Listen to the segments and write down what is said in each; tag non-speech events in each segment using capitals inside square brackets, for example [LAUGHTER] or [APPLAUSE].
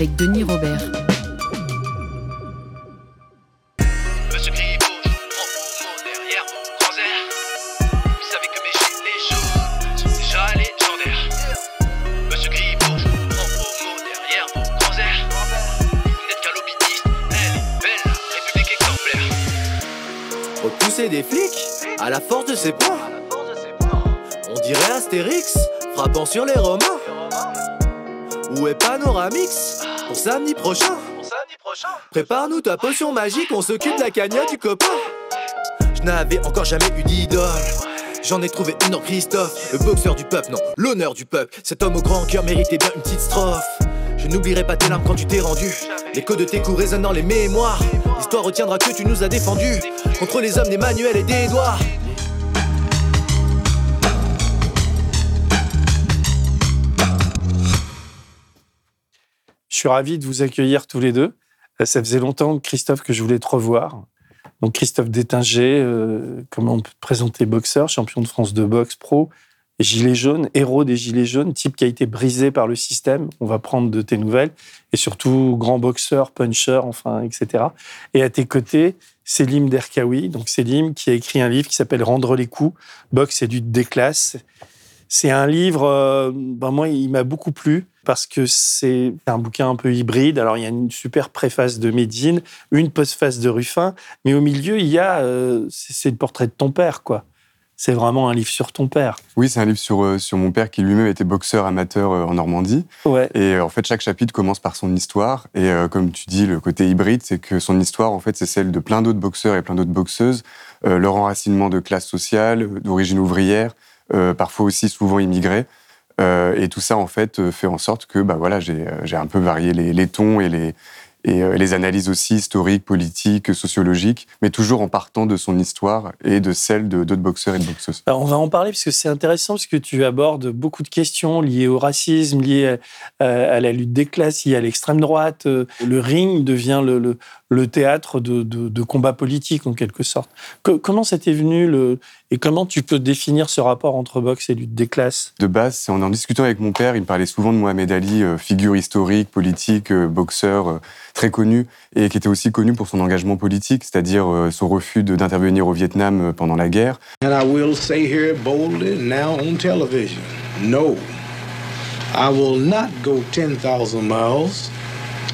Avec Denis Robert. Monsieur Gribouche, prends vos mots derrière vos grands airs. Vous savez que mes gilets jaunes sont déjà légendaires. Monsieur Gribouche, prends vos mots derrière vos grands airs. Vous n'êtes qu'un lobbyiste, elle est belle, la République exemplaire. Repousser des flics à la force de ses poings. On dirait Astérix frappant sur les Romains. Où est Panoramix pour samedi prochain Prépare-nous ta potion magique, on s'occupe de la cagnotte du copain. Je n'avais encore jamais eu d'idole. J'en ai trouvé une en Christophe, le boxeur du peuple, non, l'honneur du peuple. Cet homme au grand cœur méritait bien une petite strophe. Je n'oublierai pas tes larmes quand tu t'es rendu. L'écho de tes coups résonne dans les mémoires. L'histoire retiendra que tu nous as défendus contre les hommes d'Emmanuel et d'Edouard. Je suis ravi de vous accueillir tous les deux. Euh, Ça faisait longtemps, Christophe, que je voulais te revoir. Donc, Christophe Détinger, euh, comment on peut te présenter? Boxeur, champion de France de boxe pro, gilet jaune, héros des gilets jaunes, type qui a été brisé par le système. On va prendre de tes nouvelles. Et surtout, grand boxeur, puncher, enfin, etc. Et à tes côtés, Selim Derkaoui. Donc, Selim qui a écrit un livre qui s'appelle Rendre les coups, boxe et lutte des classes. C'est un livre, euh, ben moi, il m'a beaucoup plu parce que c'est un bouquin un peu hybride. Alors, il y a une super préface de Médine, une postface de Ruffin, mais au milieu, il y a, euh, c'est le portrait de ton père, quoi. C'est vraiment un livre sur ton père. Oui, c'est un livre sur, euh, sur mon père qui lui-même était boxeur amateur euh, en Normandie. Ouais. Et en fait, chaque chapitre commence par son histoire. Et comme tu dis, le côté hybride, c'est que son histoire, en fait, c'est celle de plein d'autres boxeurs et plein d'autres boxeuses. Leur enracinement de classe sociale, d'origine ouvrière, parfois aussi souvent immigrés. Euh, et tout ça, en fait, euh, fait en sorte que bah, voilà, j'ai euh, un peu varié les, tons et les, analyses aussi historiques, politiques, sociologiques, mais toujours en partant de son histoire et de celle d'autres boxeurs et de boxeuses. On va en parler parce que c'est intéressant parce que tu abordes beaucoup de questions liées au racisme, liées à, la lutte des classes, liées à l'extrême droite. Le ring devient le, théâtre de, combats politiques en quelque sorte. Co- comment ça t'est venu le, et comment tu peux définir ce rapport entre boxe et lutte? Des classes? De base, c'est en en discutant avec mon père, il me parlait souvent de Mohamed Ali, euh, figure historique, politique, euh, boxeur euh, très connu, et qui était aussi connu pour son engagement politique, c'est-à-dire son refus d'intervenir au Vietnam pendant la guerre. And I will say here boldly now on television no, I will not go 10,000 miles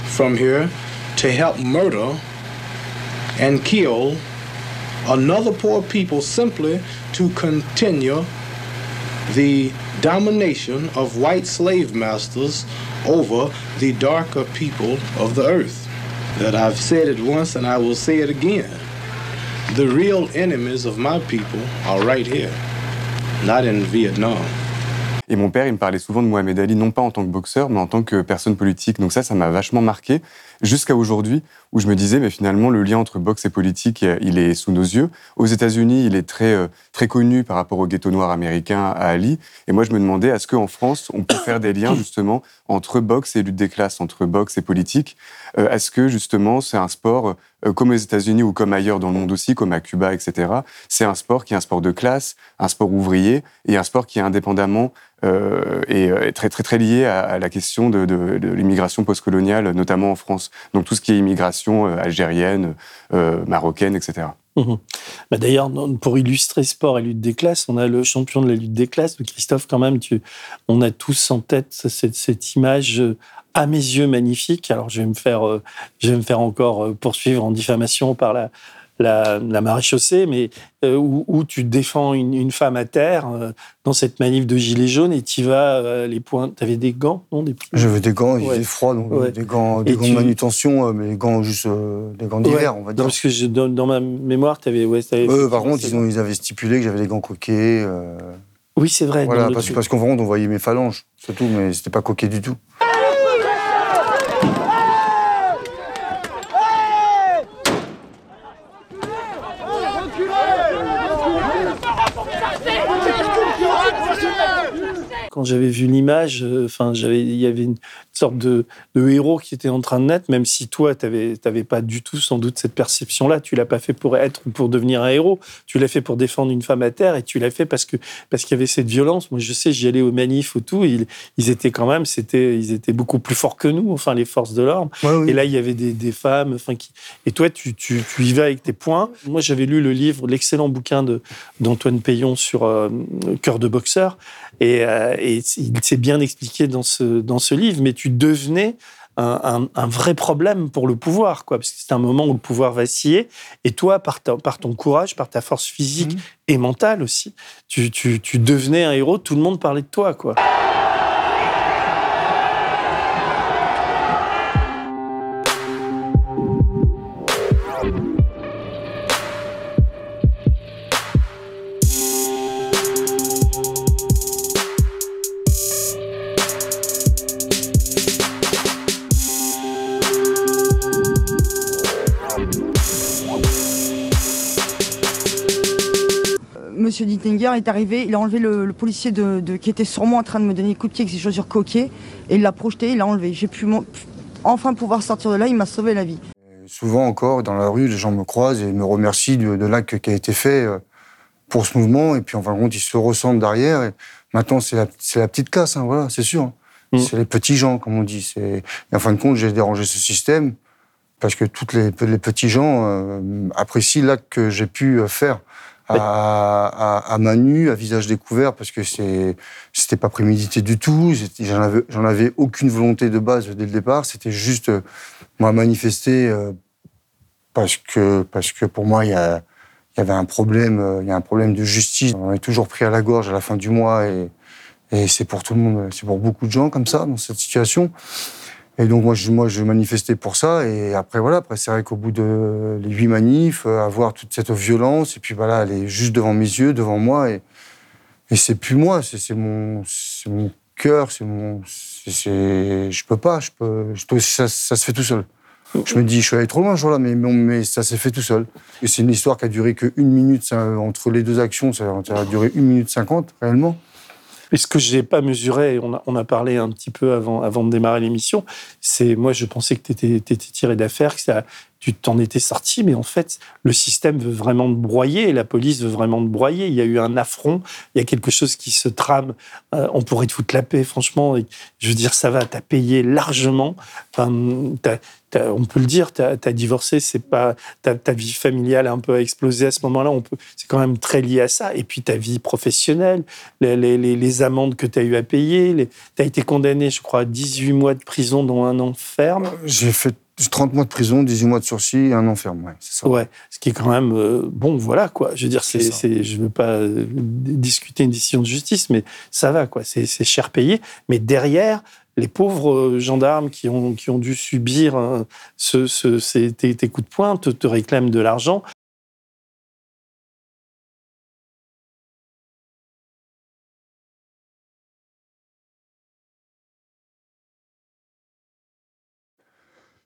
from here to help murder and kill another poor people simply to continue the domination of white slave masters over the darker people of the earth. That I've said it once and I will say it again. The real enemies of my people are right here, not in Vietnam. Et mon père, il me parlait souvent de Mohamed Ali, non pas en tant que boxeur, mais en tant que personne politique. Donc ça, ça m'a vachement marqué, jusqu'à aujourd'hui, où je me disais, mais finalement, le lien entre boxe et politique, il est sous nos yeux. Aux États-Unis, il est très, euh, très connu par rapport au ghetto noir américain à Ali. Et moi, je me demandais, est-ce qu'en France, on peut faire des liens, justement, entre boxe et lutte des classes, entre boxe et politique? Euh, Est-ce que, justement, c'est un sport, euh, comme aux États-Unis ou comme ailleurs dans le monde aussi, comme à Cuba, etc., c'est un sport qui est un sport de classe, un sport ouvrier, et un sport qui est indépendamment et très très très lié à, à la question de, de, de l'immigration postcoloniale, notamment en France? Donc tout ce qui est immigration euh, algérienne, euh, marocaine, etc. Mhm. Bah D'ailleurs, pour illustrer sport et lutte des classes, on a le champion de la lutte des classes, Christophe, quand même, tu, on a tous en tête cette, cette image euh, à mes yeux magnifique. Alors, je vais me faire, je vais me faire encore poursuivre en diffamation par la, la, la maréchaussée, mais euh, où, où tu défends une, une femme à terre euh, dans cette manif de gilets jaunes et tu vas euh, les points. Tu avais des gants, non des... J'avais des gants, il Ouais. faisait froid, donc Ouais. des gants, des gants tu- de manutention, euh, mais des gants juste euh, des gants d'hiver, Ouais. on va Non, dire. parce que je, dans, dans ma mémoire, tu avais. Ouais, t'avais- Eux, par contre, ils, ont, ils avaient stipulé que j'avais des gants coquets. euh, Oui, c'est vrai. voilà, parce, parce qu'en vrai, on voyait mes phalanges, c'est tout, mais c'était pas coquet du tout. Quand j'avais vu l'image, euh, enfin, j'avais, il y avait une sorte de, de héros qui était en train de naître, même si toi, tu n'avais pas du tout sans doute cette perception-là. Tu l'as pas fait pour être ou pour devenir un héros. Tu l'as fait pour défendre une femme à terre et tu l'as fait parce que parce qu'il y avait cette violence. Moi, je sais, j'y allais aux manifs ou tout. Ils, ils étaient quand même, c'était, ils étaient beaucoup plus forts que nous, enfin les forces de l'ordre. Ouais, oui. Et là, il y avait des, des femmes, enfin qui. Et toi, tu, tu, tu y vas avec tes points. Moi, j'avais lu le livre, l'excellent bouquin de d'Antoine Payon sur euh, cœur de boxeur, et, euh, et il s'est bien expliqué dans ce dans ce livre. Mais tu devenais un, vrai problème pour le pouvoir, quoi, parce que c'est un moment où le pouvoir vacillait. Et toi, par, ta- par ton courage, par ta force physique Mhm. et mentale aussi, tu, tu, tu devenais un héros. Tout le monde parlait de toi, quoi. Est arrivé, il a enlevé le, le policier de, de- qui était sur moi en train de me donner des coups de pied avec ses chaussures coquées et il l'a projeté, il l'a enlevé. J'ai pu mon- enfin pouvoir sortir de là, il m'a sauvé la vie. Souvent encore, dans la rue, les gens me croisent et me remercient de, de l'acte qui a été fait euh, pour ce mouvement. Et puis, en fin de compte, ils se ressemblent derrière. Et maintenant, c'est la, petite casse, hein, voilà, c'est sûr. Mm. C'est les petits gens, comme on dit. Et en fin de compte, j'ai dérangé ce système parce que tous les, les petits gens euh, apprécient l'acte que j'ai pu euh, faire à, à, à main nue, à visage découvert, parce que c'était pas prémédité du tout. J'en avais, avais aucune volonté de base dès le départ. C'était juste euh, moi manifester euh, parce que parce que pour moi il y, a, il y avait un problème, euh, il y a un problème de justice. On est toujours pris à la gorge à la fin du mois et, et c'est pour tout le monde, c'est pour beaucoup de gens comme ça dans cette situation. Et donc moi je, moi je manifestais pour ça. Et après voilà après c'est vrai qu'au bout de les huit manifs euh, avoir toute cette violence et puis voilà elle est juste devant mes yeux devant moi et et c'est plus moi c'est mon mon cœur c'est mon c'est- je peux pas je peux ça, ça se fait tout seul. Je me dis je suis allé trop loin ce jour-là mais mais, ça s'est fait tout seul. Et c'est une histoire qui a duré que une minute entre les deux actions ça a duré une minute cinquante réellement Et ce que je n'ai pas mesuré, on a, on a parlé un petit peu avant, avant de démarrer l'émission, c'est moi je pensais que tu étais, tiré d'affaire, que ça, tu t'en étais sorti, mais en fait le système veut vraiment te broyer, la police veut vraiment te broyer. Il y a eu un affront, il y a quelque chose qui se trame. Euh, on pourrait te foutre la paix, franchement. Je veux dire, ça va, t'as payé largement. T'as- t'as- on peut le dire, t'as as divorcé, c'est pas ta, vie familiale a un peu explosé à ce moment-là. C'est quand même très lié à ça. Et puis ta vie professionnelle, les, amendes que tu as eu à payer. Tu as été condamné, je crois, à 18 mois de prison, dont un an ferme. j'ai fait 30 mois de prison 18 mois de sursis et un enferme ouais c'est ça Ouais, ce qui est quand même euh, bon, voilà quoi. Je veux dire, c'est, je veux pas euh, discuter une décision de justice, mais ça va quoi. C'est, c'est cher payé, mais derrière, les pauvres euh, gendarmes qui ont qui ont dû subir ce, ce, ces, tes, tes coups de poing te, te réclament de l'argent.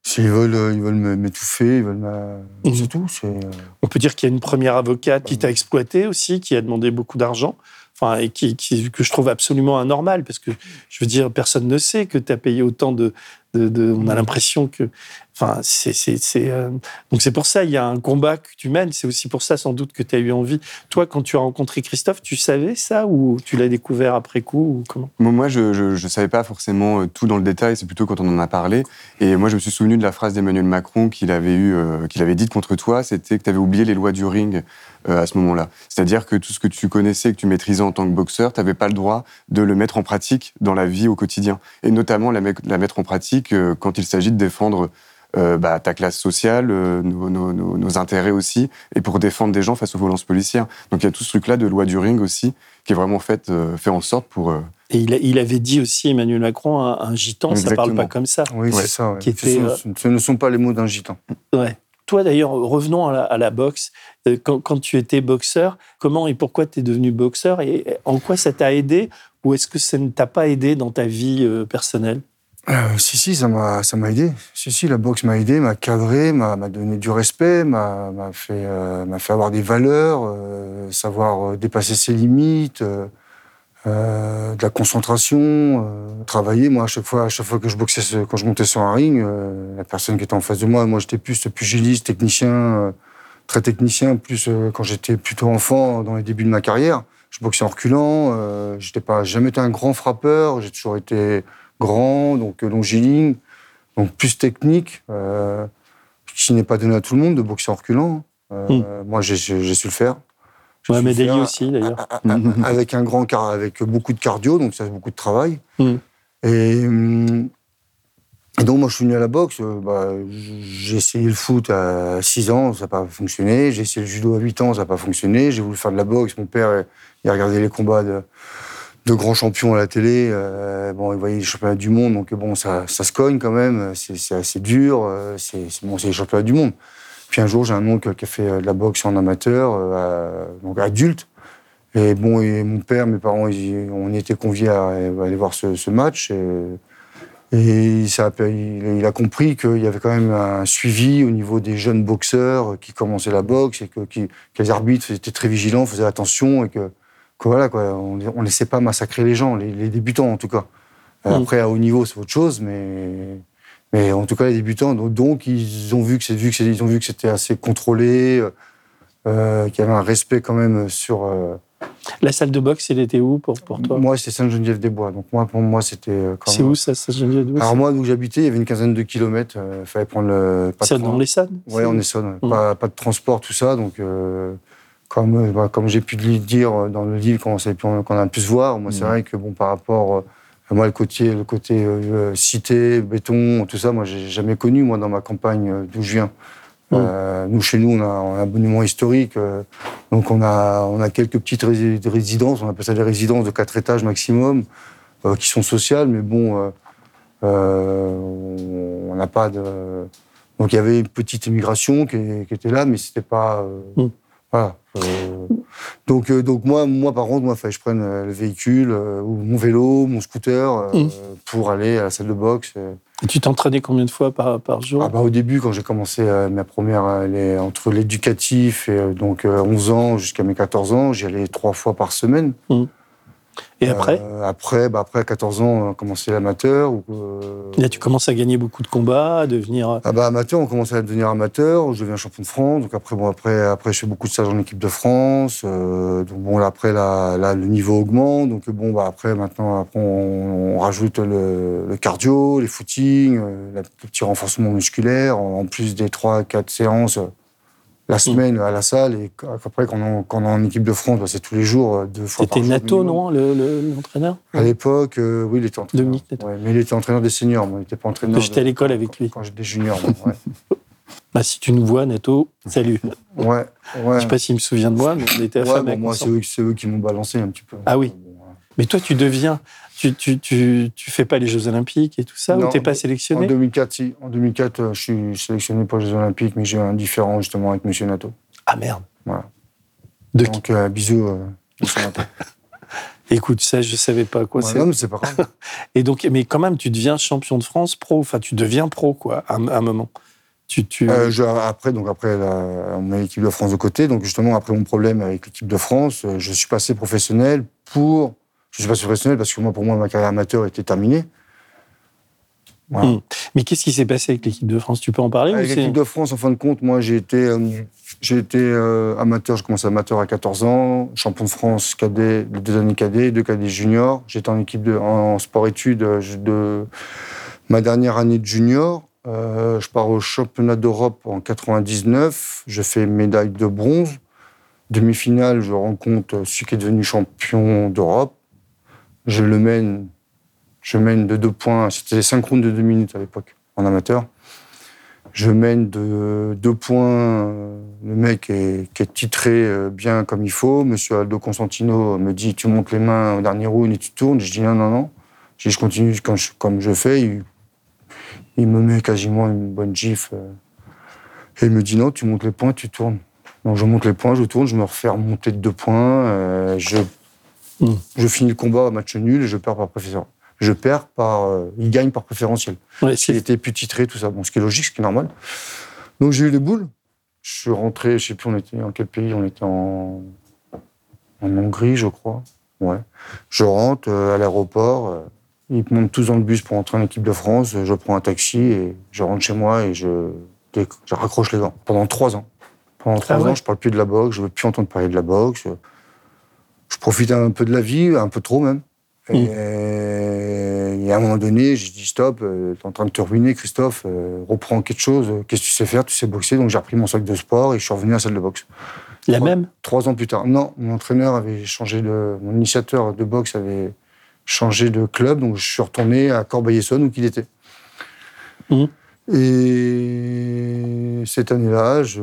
S'ils veulent, euh, ils veulent m'étouffer, ils veulent me... Mhm. C'est tout. Euh, On peut dire qu'il y a une première avocate qui t'a exploité aussi, qui a demandé beaucoup d'argent, enfin, et qui, qui- que je trouve absolument anormal, parce que je veux dire, personne ne sait que tu as payé autant de. On a l'impression que. Enfin, euh, donc c'est pour ça, il y a un combat que tu mènes, c'est aussi pour ça sans doute que tu as eu envie. Toi, quand tu as rencontré Christophe, tu savais ça ou tu l'as découvert après coup ou comment? Moi, je, je, je savais pas forcément euh, tout dans le détail, c'est plutôt quand on en a parlé. Et moi, je me suis souvenu de la phrase d'Emmanuel Macron qu'il avait, eu, euh, dite contre toi, c'était que tu avais oublié les lois du ring à ce moment-là. C'est-à-dire que tout ce que tu connaissais, que tu maîtrisais en tant que boxeur, tu n'avais pas le droit de le mettre en pratique dans la vie au quotidien. Et notamment la, me- la mettre en pratique euh, quand il s'agit de défendre euh, bah, ta classe sociale, euh, nos, nos- nos- nos intérêts aussi, et pour défendre des gens face aux violences policières. Donc il y a tout ce truc-là de loi du ring aussi, qui est vraiment fait, euh, fait en sorte pour... euh, Et il, a- il avait dit aussi, Emmanuel Macron, un, un gitan, ça parle Exactement. pas comme ça. oui, Ouais. c'est ça. ouais. Qui Ce était, sont- ce ne sont pas les mots d'un gitan. Ouais. Toi d'ailleurs, revenons à la, à la boxe. Quand, quand tu étais boxeur, comment et pourquoi tu es devenu boxeur et en quoi ça t'a aidé ou est-ce que ça ne t'a pas aidé dans ta vie personnelle? Euh, si, si, ça m'a, ça m'a aidé. Si, si, la boxe m'a aidé, m'a cadré, m'a, m'a donné du respect, m'a, m'a fait, euh, m'a fait avoir des valeurs, euh, savoir euh, dépasser ses limites, de la concentration, travailler. Moi, à chaque fois, à chaque fois que je boxais, quand je montais sur un ring, la personne qui était en face de moi, moi, j'étais plus pugiliste, technicien, très technicien, plus quand j'étais plutôt enfant, dans les débuts de ma carrière. Je boxais en reculant. J'étais pas, jamais été un grand frappeur. J'ai toujours été grand, donc euh, longiligne, donc plus technique, euh, qui n'est pas donné à tout le monde de boxer en reculant. Euh, Moi, j'ai, su le faire. Mohamed Ali faire. aussi, d'ailleurs. Avec un grand car, avec beaucoup de cardio, donc ça fait beaucoup de travail. Mm. Et, et donc moi je suis venu à la boxe. euh, bah, j'ai essayé le foot à 6 ans, ça n'a pas fonctionné. J'ai essayé le judo à 8 ans, ça n'a pas fonctionné. J'ai voulu faire de la boxe. Mon père, il a regardé les combats de, de grands champions à la télé. euh, bon, il voyait les championnats du monde, donc bon, ça, ça se cogne quand même. C'est assez dur. euh, C'est bon, les championnats du monde. Puis un jour, j'ai un oncle qui a fait euh, de la boxe en amateur, euh, donc adulte. Et bon, et mon père, mes parents, ils- on était conviés à, aller voir ce, match. Et, ça il, a compris qu'il y avait quand même un suivi au niveau des jeunes boxeurs qui commençaient la boxe et que, que les arbitres étaient très vigilants, faisaient attention et que, que voilà, quoi, on ne laissait pas massacrer les gens, les, les débutants en tout cas. Euh, Mm. Après, à haut niveau, c'est autre chose, mais, mais en tout cas, les débutants, donc, donc, ils ont vu que c'est- vu que c'est- ils ont vu que c'était assez contrôlé, euh, qu'il y avait un respect quand même sur. euh, La salle de boxe, elle était où pour, pour toi? Moi, c'est Sainte-Geneviève-des-Bois. Donc, moi, pour moi, c'était. quand C'est où ça, ça Geneviève de Bois Alors, moi, où j'habitais, il y avait une quinzaine de kilomètres. Il fallait prendre le. C'est dans l'Essonne Ouais, on est sonne. Mm. Pas, pas de transport, tout ça. Donc, euh, comme, euh, bah, comme j'ai pu le dire euh, dans le livre, qu'on a pu se voir, moi, c'est Mm. vrai que, bon, par rapport. euh, moi, le côté, le côté euh, cité, béton, tout ça, moi, j'ai jamais connu, moi, dans ma campagne euh, d'où je viens. Mm. Euh, nous, chez nous, on a, on a un monument historique. donc, on a, on a quelques petites rési- résidences, on appelle ça des résidences de quatre étages maximum, qui sont sociales, mais bon, on n'a pas de. Donc, il y avait une petite immigration qui, qui était là, mais c'était pas. Mm. Voilà. euh, donc, euh, donc moi, moi, par contre, moi, fallait que je prenne euh, le véhicule, euh, ou mon vélo, mon scooter, euh, Mm. pour aller à la salle de boxe. Et tu t'entraînais combien de fois par, par jour? Ah bah, au début, quand j'ai commencé ma première, les- entre l'éducatif et donc euh, 11 ans jusqu'à mes 14 ans, j'y allais trois fois par semaine. Et après Euh, Après, bah, après à 14 ans, on a commencé l'amateur. euh, Là, tu commences à gagner beaucoup de combats, à devenir. Ah bah amateur, on commençait à devenir amateur, je deviens champion de France. Donc après, bon, après, après, je fais beaucoup de stages en équipe de France. euh, donc bon, là, après, là, là, le niveau augmente. Donc bon, bah après, maintenant, après, on, on rajoute le, le cardio, les footings, euh, le petit renforcement musculaire, en, plus des 3-4 séances euh, la semaine à la salle. Et après, quand on, quand on est en équipe de France, bah, c'est tous les jours, euh, deux fois C'était par jour Nato, non, le- le- l'entraîneur? À l'époque, euh, oui, il était entraîneur. Dominique Nato. Ouais, mais il était entraîneur des seniors, moi, il n'était pas entraîneur. J'étais à l'école avec lui. Quand j'étais junior, moi, ouais. [LAUGHS] Bah, si tu nous vois, Nato, salut. Ouais, ouais. Je sais pas s'il me souvient de moi, mais on était Ouais, affamés. bon, moi, c'est eux, eux qui m'ont balancé un petit peu. Ah oui. Bon, ouais. Mais toi, tu deviens. Tu, tu, tu, tu fais pas les Jeux Olympiques et tout ça Non, Ou t'es pas sélectionné? En 2004, si. En 2004, euh, je suis sélectionné pour les Jeux Olympiques, mais j'ai eu un différent justement avec Monsieur Nato. Ah merde. Voilà. De qui? Donc, euh, bisous, euh, Monsieur Nato. [LAUGHS] Écoute, ça, je savais pas quoi Ouais, c'est. non, mais c'est pas grave. [LAUGHS] Et donc, mais quand même, tu deviens champion de France pro. Enfin, tu deviens pro, quoi, à un, moment. Tu, tu... Euh, je- après, donc après, la- on met l'équipe de France de côté. Donc justement, après mon problème avec l'équipe de France, je suis passé professionnel pour. Je suis passé professionnel parce que moi, pour moi, ma carrière amateur était terminée. Voilà. Hmm. Mais qu'est-ce qui s'est passé avec l'équipe de France? Tu peux en parler Avec l'équipe de France, en fin de compte, moi, j'ai été, euh, j'ai été euh, amateur. J'ai commencé amateur à 14 ans, champion de France cadet, deux années cadet, deux cadets juniors. J'étais en équipe de, en sport-études euh, je- de ma dernière année de junior. Euh, je pars au championnat d'Europe en 99. Je fais médaille de bronze. Demi-finale, je rencontre celui qui est devenu champion d'Europe. Je le mène, je mène de deux points. C'était cinq rounds de deux minutes à l'époque, en amateur. Je mène de deux points. euh, Le mec est, qui est titré euh, bien comme il faut. Monsieur Aldo Constantino me dit Tu montes les mains au dernier round et tu tournes. Je dis Non, non, non. Je Je continue comme je fais. Il, me met quasiment une bonne gifle. euh. Et il me dit Non, tu montes les points, tu tournes. Donc je monte les points, je tourne, je me refais remonter de deux points. je, Je finis le combat à match nul et je perds par préférentiel. Je perds par. euh, il gagne par préférentiel. Ouais, était plus titré, tout ça. Bon, ce qui est logique, ce qui est normal. Donc j'ai eu les boules. Je suis rentré, je sais plus, on était en quel pays? On était en, en Hongrie, je crois. Ouais. Je rentre euh, à l'aéroport. euh, ils montent tous dans le bus pour entrer en équipe de France. Je prends un taxi et je rentre chez moi et je, je raccroche les dents. Pendant trois ans. Pendant trois Ah ouais? ans, je parle plus de la boxe. Je veux plus entendre parler de la boxe. Je profite un peu de la vie, un peu trop même. Mm. Et, et à un moment donné, j'ai dit stop, euh, t'es en train de te ruiner, Christophe. euh, reprends quelque chose. Qu'est-ce que tu sais faire? Tu sais boxer. Donc j'ai repris mon sac de sport et je suis revenu à la salle de boxe. La même? Trois ans plus tard. Non, mon entraîneur avait changé de. Mon initiateur de boxe avait changé de club, donc je suis retourné à Corbeil-Essonne où il était. Mhm. Et cette année-là, je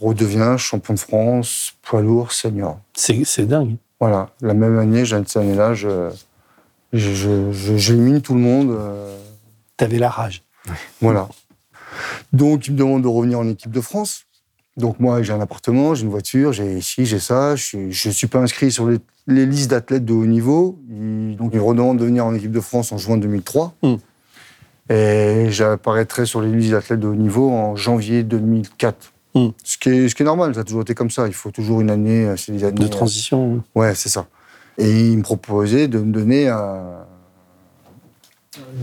redeviens champion de France, poids lourd, senior. C'est dingue. Voilà, la même année, cette année-là, je, j'élimine tout le monde. euh, T'avais la rage. voilà. Donc, il me demande de revenir en équipe de France. Donc, moi, j'ai un appartement, j'ai une voiture, j'ai ici, j'ai ça. Je ne suis, pas inscrit sur les, les listes d'athlètes de haut niveau. Il- donc, il me redemande de venir en équipe de France en juin 2003. Mm. Et j'apparaîtrai sur les listes d'athlètes de haut niveau en janvier 2004. Mm. Ce, qui est, ce qui est normal, ça a toujours été comme ça. Il faut toujours une année, euh, c'est des années. De transition. Ouais, c'est ça. Et il me proposait de me donner un-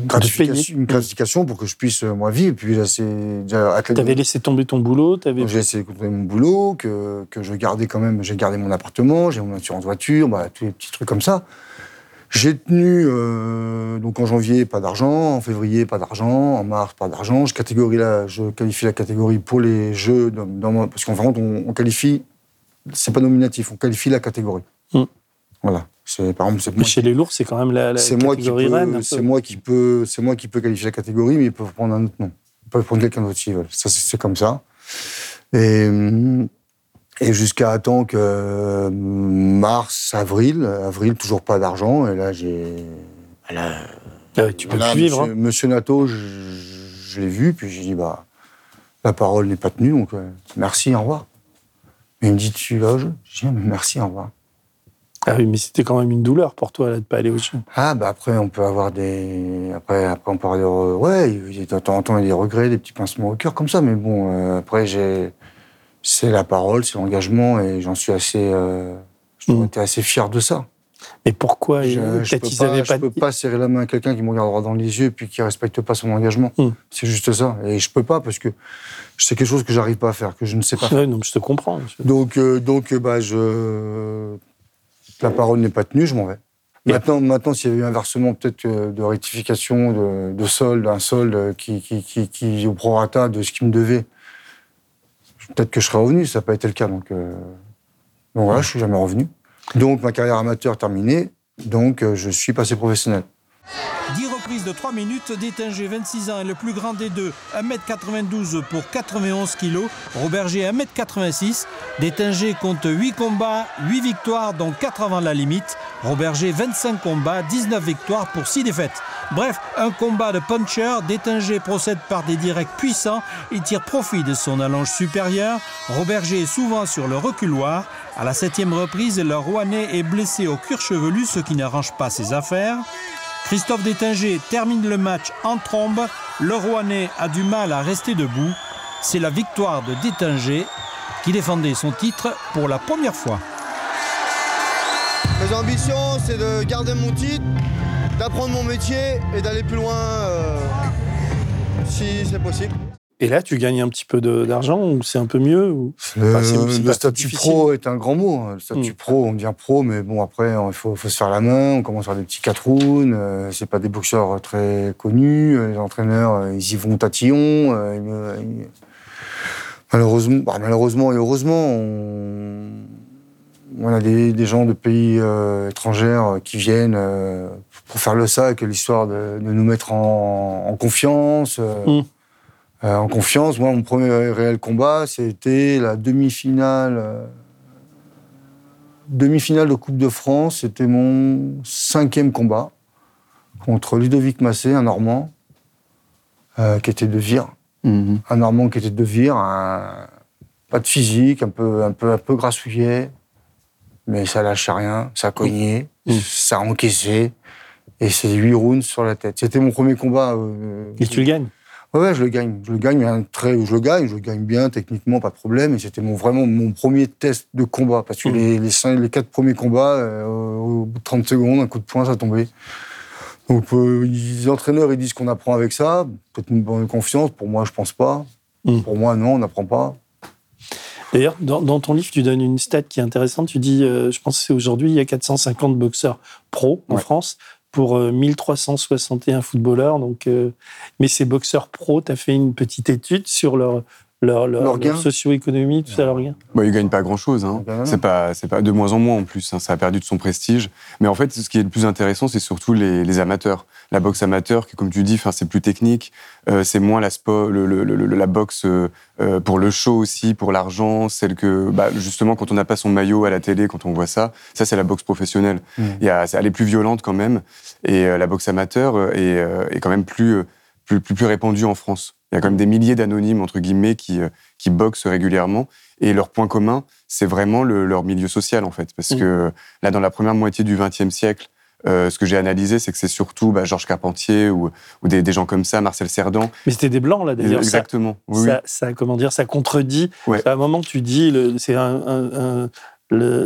une, gratification, une gratification pour que je puisse, euh, moi, vivre. Puis là, c'est déjà athlète. T'avais laissé tomber ton boulot, J'ai de continuer mon boulot, que, que je gardais quand même, j'ai gardé mon appartement, j'ai mon assurance voiture, bah, tous les petits trucs comme ça. J'ai tenu, euh, donc en janvier, pas d'argent, en février, pas d'argent, en mars, pas d'argent. Je, catégorie la, je qualifie la catégorie pour les jeux, dans, dans mon- parce qu'en fait, on, on qualifie, c'est pas nominatif, on qualifie la catégorie. Hmm. Voilà. Par exemple, Mais chez les lourds, c'est quand même la, la catégorie reine. c'est moi qui peux, c'est moi qui peux qualifier la catégorie, mais ils peuvent prendre un autre nom. Ils peuvent prendre quelqu'un d'autre s'ils veulent. Ça, c'est, c'est comme ça. Et, hum, et jusqu'à temps que euh, mars, avril, avril toujours pas d'argent. Et là, j'ai, là, Ah tu peux là, plus vivre. Monsieur, monsieur Nato, je, je l'ai vu, puis j'ai dit bah, la parole n'est pas tenue, donc euh, merci, au revoir. Mais il me dit tu vas au jeu? Je dis Ah, merci, au revoir. Ah oui, mais c'était quand même une douleur pour toi là, de pas aller au jeu. Ah, bah après, on peut avoir des. Après, après on peut avoir des. Ouais, de temps en temps, il y a des regrets, des petits pincements au cœur, comme ça, mais bon, euh, après, j'ai. C'est la parole, c'est l'engagement, et j'en suis assez. Euh... Mm. été assez fier de ça. Mais pourquoi Je, euh, je peut-être peux pas, peux pas serrer la main à quelqu'un qui me regarde droit dans les yeux puis qui respecte pas son engagement. Mm. C'est juste ça. Et je peux pas parce que c'est quelque chose que j'arrive pas à faire, que je ne sais pas faire. Non, je te comprends. Donc, euh, donc euh, bah, je... la parole n'est pas tenue, je m'en vais. Maintenant, maintenant s'il y avait eu un versement peut-être euh, de rectification, de, de solde, un solde euh, qui, qui, qui, qui au prorata de ce qui me devait, peut-être que je serais revenu, ça n'a pas été le cas. Donc, euh, donc voilà, je suis jamais revenu. Donc ma carrière amateur terminée, donc euh, je suis passé professionnel. 10 reprises de 3 minutes, Détinger 26 ans est le plus grand des deux, 1m92 pour 91 kg, Roberger 1m86. Détinger compte 8 combats, 8 victoires dont 4 avant la limite. Roberger 25 combats, 19 victoires pour 6 défaites. Bref, un combat de puncher, Détinger procède par des directs puissants, il tire profit de son allonge supérieure. Roberger est souvent sur le reculoir. À la septième reprise, le Rouennais est blessé au cuir chevelu, ce qui n'arrange pas ses affaires. Christophe Détinger termine le match en trombe. Le Rouennais a du mal à rester debout. C'est la victoire de Détinger qui défendait son titre pour la première fois. Mes ambitions, c'est de garder mon titre, d'apprendre mon métier et d'aller plus loin euh, si c'est possible. Et là, tu gagnes un petit peu d'argent ou c'est un peu mieux ou... Le, Enfin, c'est- c'est le pas statut difficile. pro est un grand mot. hein. Le statut Mm. pro, on devient pro, mais bon, après, il faut, faut se faire la main. On commence à faire des petits quatre rounds. euh, c'est pas des boxeurs très connus. euh, Les entraîneurs, euh, ils y vont tatillon. euh, ils me- ils- Malheureusement, bah, malheureusement et heureusement, on, on a des, des gens de pays euh, étrangers euh, qui viennent euh, pour faire le sac, l'histoire de, de nous mettre en, en confiance. euh, Mm. euh, en confiance. Moi, mon premier réel combat, c'était la demi-finale. euh, demi-finale de Coupe de France. C'était mon cinquième combat contre Ludovic Massé, un Normand, euh, qui était de Vire. Un Normand qui était de Vire, un- pas de physique, un peu, un peu, un peu grassouillet, mais ça lâchait rien, ça cognait, Mm. ça encaissait. Et c'est huit rounds sur la tête. C'était mon premier combat. euh, Et tu le gagnes Ouais, ouais, je le gagne. Je le gagne, un très, je le gagne, je le gagne bien, techniquement, pas de problème. Et c'était mon, vraiment mon premier test de combat. Parce que Mhm. les, les, cinq- les quatre premiers combats, euh, au bout de 30 secondes, un coup de poing, ça tombait. Donc, euh, les entraîneurs, ils disent qu'on apprend avec ça. Peut-être une bonne confiance. Pour moi, je pense pas. Mhm. Pour moi, non, on n'apprend pas. D'ailleurs, dans, dans ton livre, tu donnes une stat qui est intéressante. Tu dis, euh, je pense que c'est aujourd'hui, il y a 450 boxeurs pro en Ouais. France pour euh, 1361 footballeurs. Donc, euh, mais ces boxeurs pro, tu as fait une petite étude sur leur, leur, leur, Leur socio-économie, tout ça, leur gain. Bah, il gagne pas grand-chose. Hein. C'est pas, c'est pas de moins en moins en plus. hein. Ça a perdu de son prestige. Mais en fait, ce qui est le plus intéressant, c'est surtout les, les amateurs. La boxe amateur, qui, comme tu dis, c'est plus technique. Euh, c'est moins la spo, le, le- la boxe euh, euh, pour le show aussi, pour l'argent. Celle que, bah, justement, quand on n'a pas son maillot à la télé, quand on voit ça, ça c'est la boxe professionnelle. Mm. Il y a, elle est plus violente quand même. Et euh, la boxe amateur est, euh, est quand même plus, plus, plus, plus répandue en France. Il y a quand même des milliers d'anonymes, entre guillemets, qui, euh, qui boxent régulièrement. Et leur point commun, c'est vraiment le- leur milieu social, en fait. Parce Mm. que là, dans la première moitié du XXe siècle, euh, ce que j'ai analysé, c'est que c'est surtout bah, Georges Carpentier ou, ou des, des gens comme ça, Marcel Cerdan. Mais c'était des blancs, là, d'ailleurs. Ça- Exactement. Oui, ça, ça, comment dire, ça contredit. Ouais. À un moment, tu dis, c'est un, un- un- le-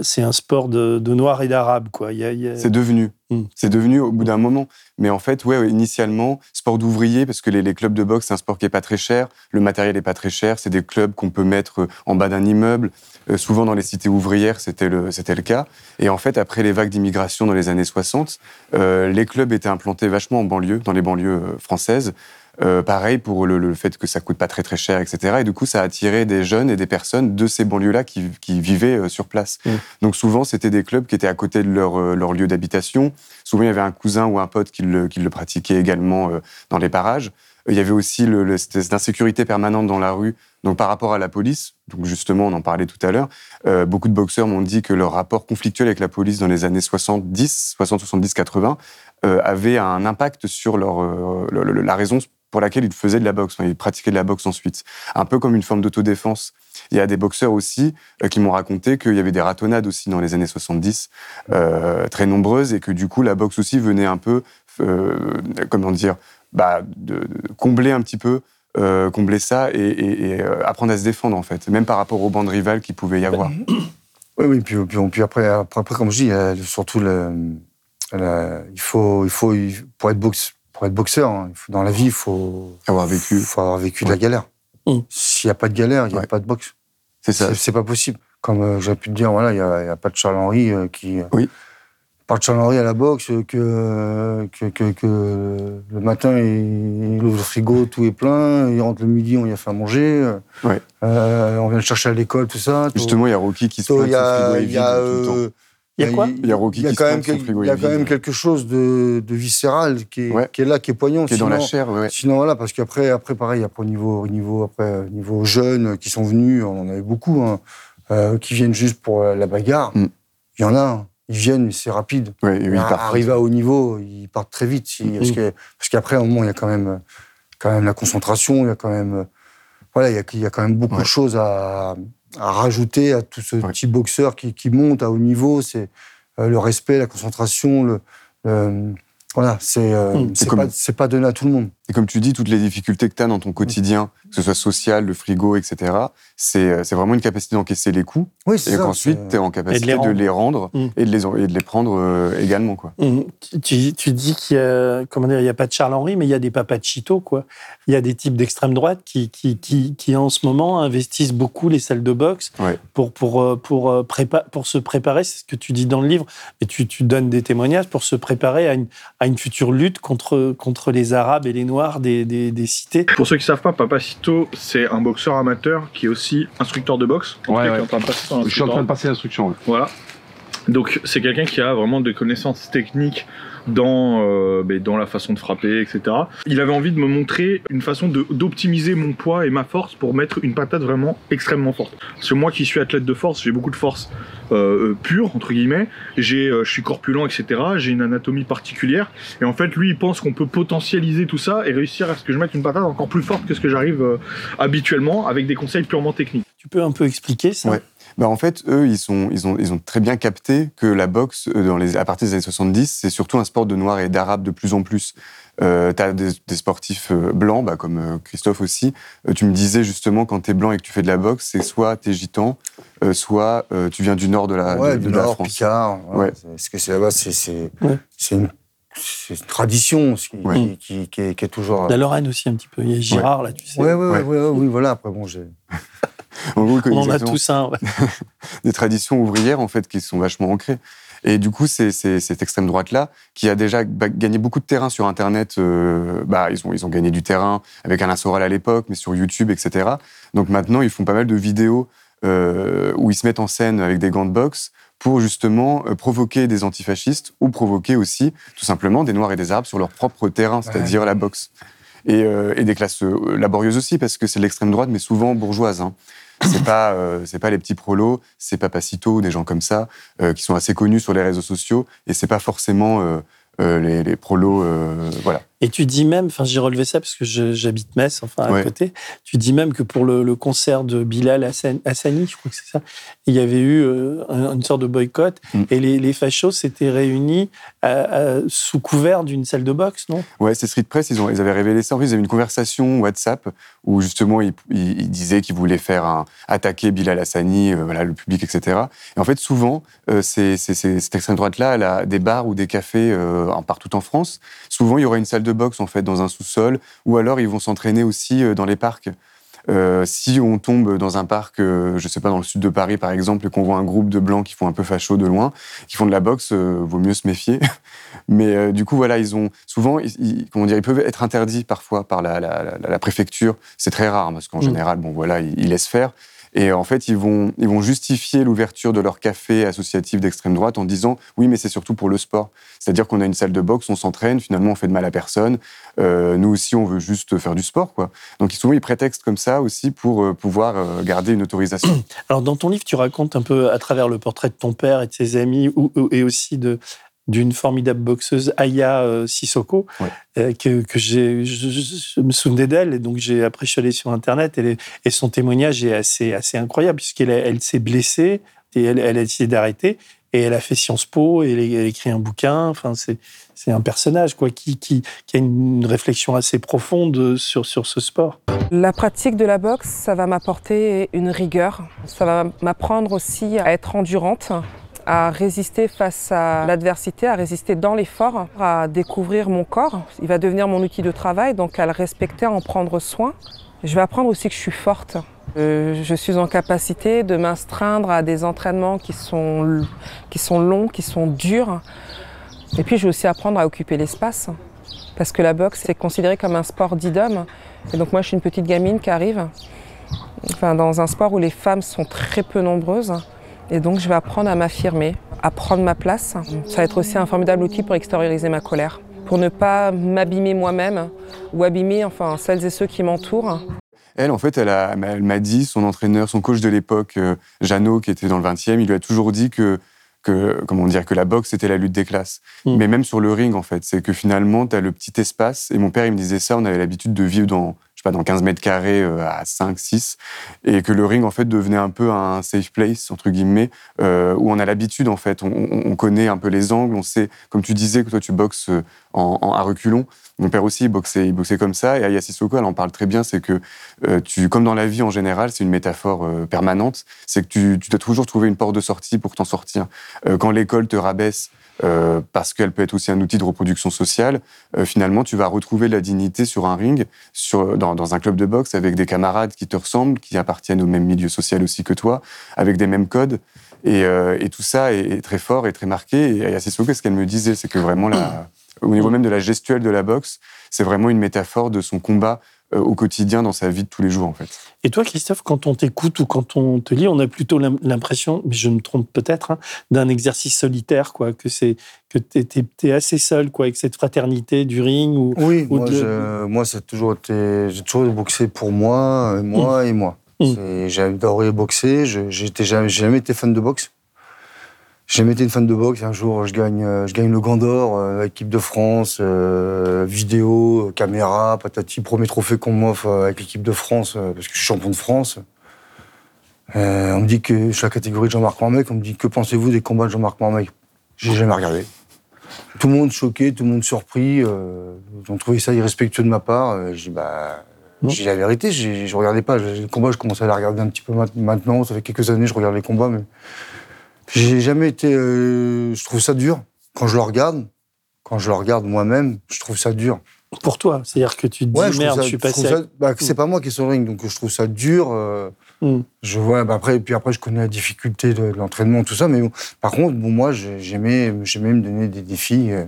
c'est un sport de, de noirs et d'arabes, quoi. Il y a- il y a- C'est devenu. Mm. C'est devenu au bout d'un moment. Mais en fait, ouais, ouais, initialement, sport d'ouvriers, parce que les, les clubs de boxe, c'est un sport qui est pas très cher. Le matériel est pas très cher. C'est des clubs qu'on peut mettre euh, en bas d'un immeuble. Euh, souvent dans les cités ouvrières, c'était le, c'était le cas. Et en fait, après les vagues d'immigration dans les années 60, euh, les clubs étaient implantés vachement en banlieue, dans les banlieues françaises. Euh, pareil pour le, le fait que ça coûte pas très très cher, etc. Et du coup, ça a attiré des jeunes et des personnes de ces banlieues-là qui, qui vivaient euh, sur place. Mm. Donc souvent, c'était des clubs qui étaient à côté de leur, euh, leur lieu d'habitation. Souvent, il y avait un cousin ou un pote qui le, qui le pratiquait également dans les parages. Il y avait aussi le, le- cette insécurité permanente dans la rue, donc par rapport à la police. Donc justement, on en parlait tout à l'heure. Euh, beaucoup de boxeurs m'ont dit que leur rapport conflictuel avec la police dans les années 70, 60, 70, 80, euh, avait un impact sur leur, euh, la raison pour laquelle ils faisaient de la boxe. Enfin, ils pratiquaient de la boxe ensuite. Un peu comme une forme d'autodéfense. Il y a des boxeurs aussi euh, qui m'ont raconté qu'il y avait des ratonnades aussi dans les années 70, euh, très nombreuses, et que du coup, la boxe aussi venait un peu, euh, comment dire, bah, combler un petit peu, combler ça et, apprendre à se défendre, en fait, même par rapport aux bandes rivales qu'il pouvait y avoir. [CLEARS THROAT] Oui, oui, puis, après, comme je dis, il surtout le, le- il faut, il faut, il- pour être boxe, pour être boxeur, hein, dans la vie, il faut Avoir vécu. faut avoir vécu de la galère. Mm. S'il n'y a pas de galère, il n'y a Ouais. pas de boxe. C'est ça. C'est- pas possible. Comme euh, j'ai pu te dire, voilà, il n'y a, pas de Charles Henry euh, qui. euh, Oui. Pas de Charles Henry à la boxe, que, euh, que, que, que le matin, il, il ouvre le frigo, tout est plein, il rentre le midi, on y a fait à manger. Ouais. euh, on vient le chercher à l'école, tout ça. Justement, il y a Rocky qui se plaint il y frigo a, est il vide y a, tout le temps. Il y a quoi Il y a Rocky il y a qui se quand même, que son quel- frigo il y a est quand même vide. quelque chose de, de viscéral qui est, Ouais. qui est là, qui est poignant. Qui est dans la Sinon- chair, ouais. Sinon voilà, parce qu'après, après pareil, après au niveau, au niveau, après au niveau jeunes qui sont venus, on en avait beaucoup, hein, euh, qui viennent juste pour euh, la bagarre. Mm. Il y en a, hein, ils viennent, mais c'est rapide. Ouais, et oui, il Ar- part. Arrivé à haut niveau, ils partent très vite. si- parce que- parce qu'après, à un moment, il y a quand même, quand même la concentration, il y a quand même, voilà, il y a, il y a quand même beaucoup Ouais. de choses à, à rajouter à tout ce Ouais. petit boxeur qui, qui monte à haut niveau. C'est euh, le respect, la concentration, le, le- voilà, c'est euh, Mm. c'est pas, c'est pas donné à tout le monde. Et comme tu dis, toutes les difficultés que tu as dans ton quotidien, que ce soit social, le frigo, etc., c'est euh, c'est vraiment une capacité d'encaisser les Oui, c'est et ça. qu'ensuite c'est- tu es en capacité les de les rendre Mm. et, de les, et de les prendre euh, également. Quoi. Mhm. Tu, tu- dis qu'il y a, comment dire, il y a pas de Charles Henry, mais il y a des papachito, quoi. Il y a des types d'extrême droite qui, qui, qui, qui, en ce moment, investissent beaucoup les salles de boxe Ouais. pour, pour, euh, pour, prépa- pour se préparer, c'est ce que tu dis dans le livre, et tu, tu donnes des témoignages pour se préparer à une, à une future lutte contre, contre les Arabes et les Noirs des, des, des cités. Pour ceux qui savent pas, Papacito, c'est un boxeur amateur qui est aussi instructeur de boxe. En tout Ouais, cas, qui est ouais. en train de passer son Je suis en train de passer l'instruction. ouais. Voilà. Donc c'est quelqu'un qui a vraiment des connaissances techniques dans, euh, ben, dans la façon de frapper, etc. Il avait envie de me montrer une façon d'optimiser mon poids et ma force pour mettre une patate vraiment extrêmement forte. Parce que moi qui suis athlète de force, j'ai beaucoup de force euh, euh, pure, entre guillemets, j'ai, euh, je suis corpulent, etc. J'ai une anatomie particulière. Et en fait, lui, il pense qu'on peut potentialiser tout ça et réussir à ce que je mette une patate encore plus forte que ce que j'arrive euh, habituellement avec des conseils purement techniques. Tu peux un peu expliquer ça? Ouais. Bah, en fait, eux, ils, sont, ils, ont, ils ont très bien capté que la boxe, euh, dans les, à partir des années 70, c'est surtout un sport de noirs et d'arabes de plus en plus. Euh, tu as des, des sportifs euh, blancs, bah, comme euh, Christophe aussi. Euh, tu me disais justement, quand tu es blanc et que tu fais de la boxe, c'est soit tu es gitan, euh, soit euh, tu viens du nord de la, Ouais, de, du de la Nord, France. Picard. Ouais. Ouais. C'est- Parce que c'est là-bas, c'est c'est Ouais. c'est une, c'est une tradition ce qui, Ouais. qui, qui, qui est, qui est toujours. La Lorraine aussi, un petit peu. Il y a Girard, là, tu sais. Ouais, ouais, ouais, Ouais. ouais, ouais, oui, voilà. Après, bon, j'ai. [LAUGHS] En gros, On en a tous un. ouais. [LAUGHS] des traditions ouvrières en fait qui sont vachement ancrées. Et du coup, c'est c'est- cette extrême droite-là, qui a déjà gagné beaucoup de terrain sur Internet, euh, bah, ils, ont, ils ont gagné du terrain avec Alain Soral à l'époque, mais sur YouTube, etc. Donc maintenant, ils font pas mal de vidéos euh, où ils se mettent en scène avec des gants de boxe pour justement euh, provoquer des antifascistes ou provoquer aussi, tout simplement, des Noirs et des Arabes sur leur propre terrain, c'est-à-dire la boxe. Et, euh, et des classes laborieuses aussi, parce que c'est de l'extrême droite, mais souvent bourgeoise. Hein. C'est pas, euh, c'est pas les petits prolos, c'est Papacito des gens comme ça euh, qui sont assez connus sur les réseaux sociaux, et c'est pas forcément euh, euh, les, les prolos, voilà. Et tu dis même, enfin j'ai relevé ça parce que j'habite Metz, enfin à Ouais. côté, tu dis même que pour le, le concert de Bilal Hassan- Hassani, je crois que c'est ça, il y avait eu euh, un- une sorte de boycott Mm. et les, les fachos s'étaient réunis à- à- sous couvert d'une salle de boxe, non? Ouais, c'est Street Press, ils, ont, ils avaient révélé ça. En fait, ils avaient une conversation WhatsApp où justement ils, ils- ils disaient qu'ils voulaient faire un, attaquer Bilal Hassani, euh, voilà, le public, etc. Et en fait, souvent, euh, c'est, cette extrême droite-là, elle a des bars ou des cafés partout en France. Souvent, il y aura une salle de boxe en fait dans un sous-sol, ou alors ils vont s'entraîner aussi euh, dans les parcs. Euh, si on tombe dans un parc, euh, je sais pas, dans le sud de Paris par exemple, et qu'on voit un groupe de blancs qui font un peu facho de loin, qui font de la boxe, euh, vaut mieux se méfier. [LAUGHS] Mais euh, du coup, voilà, ils ont souvent, ils, ils- comment dire, ils peuvent être interdits parfois par la, la- la- la préfecture. C'est très rare parce qu'en Mm. général, bon voilà, ils, ils laissent faire. Et en fait, ils vont, ils vont justifier l'ouverture de leur café associatif d'extrême droite en disant oui, mais c'est surtout pour le sport. C'est-à-dire qu'on a une salle de boxe, on s'entraîne, finalement, on fait de mal à personne. Euh, nous aussi, on veut juste faire du sport, quoi. Donc souvent, ils prétextent comme ça aussi pour euh, pouvoir euh, garder une autorisation. Alors dans ton livre, tu racontes un peu à travers le portrait de ton père et de ses amis et aussi de d'une formidable boxeuse, Aya euh, Sissoko, Ouais. euh, que, que j'ai, je, me souvenais d'elle, et donc j'ai après je suis allé sur Internet, et, les- et son témoignage est assez, assez incroyable, puisqu'elle elle, s'est blessée, et elle, elle a essayé d'arrêter, et elle a fait Sciences Po, et elle, a- elle a écrit un bouquin, enfin c'est, c'est un personnage quoi, qui, qui, qui a une réflexion assez profonde sur, sur ce sport. La pratique de la boxe, ça va m'apporter une rigueur. Ça va m'apprendre aussi à être endurante, à résister face à l'adversité, à résister dans l'effort, à découvrir mon corps. Il va devenir mon outil de travail, donc à le respecter, à en prendre soin. Je vais apprendre aussi que je suis forte. Euh, je suis en capacité de m'astreindre à des entraînements qui sont, qui sont longs, qui sont durs. Et puis je vais aussi apprendre à occuper l'espace. Parce que la boxe est considérée comme un sport dit d'homme. Et donc moi je suis une petite gamine qui arrive enfin, dans un sport où les femmes sont très peu nombreuses. Et donc je vais apprendre à m'affirmer, à prendre ma place. Ça va être aussi un formidable outil pour extérioriser ma colère. Pour ne pas m'abîmer moi-même ou abîmer enfin, celles et ceux qui m'entourent. Elle, en fait, elle, a- elle m'a dit, son entraîneur, son coach de l'époque, euh, Jeannot, qui était dans le 20e, il lui a toujours dit que, que, comment dire, que la boxe, c'était la lutte des classes. Mm. Mais même sur le ring, en fait, c'est que finalement, tu as le petit espace. Et mon père, il me disait ça, on avait l'habitude de vivre dans, pas, dans 15 mètres carrés euh, à 5, 6. Et que le ring, en fait, devenait un peu un safe place, entre guillemets, euh, où on a l'habitude, en fait. On, on- on connaît un peu les angles, on sait, comme tu disais, que toi, tu boxes euh, en, à reculons. Mon père aussi, il boxait, il boxait comme ça. Et Aya Sissoko, elle en parle très bien, c'est que tu, comme dans la vie en général, c'est une métaphore permanente, c'est que tu, tu dois toujours trouver une porte de sortie pour t'en sortir. Quand l'école te rabaisse, euh, parce qu'elle peut être aussi un outil de reproduction sociale, euh, finalement, tu vas retrouver la dignité sur un ring, dans, un club de boxe, avec des camarades qui te ressemblent, qui appartiennent au même milieu social aussi que toi, avec des mêmes codes. Et, euh, tout ça est, très fort et très marqué. Et Aya Sissoko, ce qu'elle me disait, c'est que vraiment, au niveau même de la gestuelle de la boxe, c'est vraiment une métaphore de son combat au quotidien dans sa vie de tous les jours, en fait. Et toi, Christophe, quand on t'écoute ou quand on te lit, on a plutôt l'im- l'impression, mais je me trompe peut-être, hein, d'un exercice solitaire, quoi, que c'est que t'es es, assez seul, quoi, avec cette fraternité du ring ou. Oui, ou moi, de- je- moi, ça a toujours été, j'ai toujours boxé pour moi, et moi et moi. Mm. C'est- J'ai adoré boxer. je- J'étais jamais, j'ai jamais été fan de boxe. J'ai jamais été une fan de boxe. Un jour, je gagne, euh, je gagne le Gant d'Or, euh, équipe de France, euh, vidéo, caméra, patati, premier trophée qu'on m'offre euh, avec l'équipe de France, euh, parce que je suis champion de France. On me dit que je suis la catégorie de Jean-Marc Mormec, on me dit que pensez-vous des combats de Jean-Marc Mormec J'ai jamais regardé. Tout le monde choqué, tout le monde surpris. Ils ont trouvé ça irrespectueux de ma part. J'ai bah, j'ai la vérité, je regardais pas. Les combats, je commençais à les regarder un petit peu ma- maintenant. Ça fait quelques années que je regarde les combats, mais j'ai jamais été. euh, je trouve ça dur. Quand je le regarde, quand je le regarde moi-même, je trouve ça dur. Pour toi, c'est-à-dire que tu te dis Ouais, je merde, ça- je suis passé. à- bah, c'est pas moi qui est sur le ring, donc je trouve ça dur. euh, Mm. Je vois, bah après, puis après, je connais la difficulté de, de l'entraînement, tout ça, mais bon, par contre, bon, moi, j'ai- j'aimais, j'aimais me donner des défis. euh,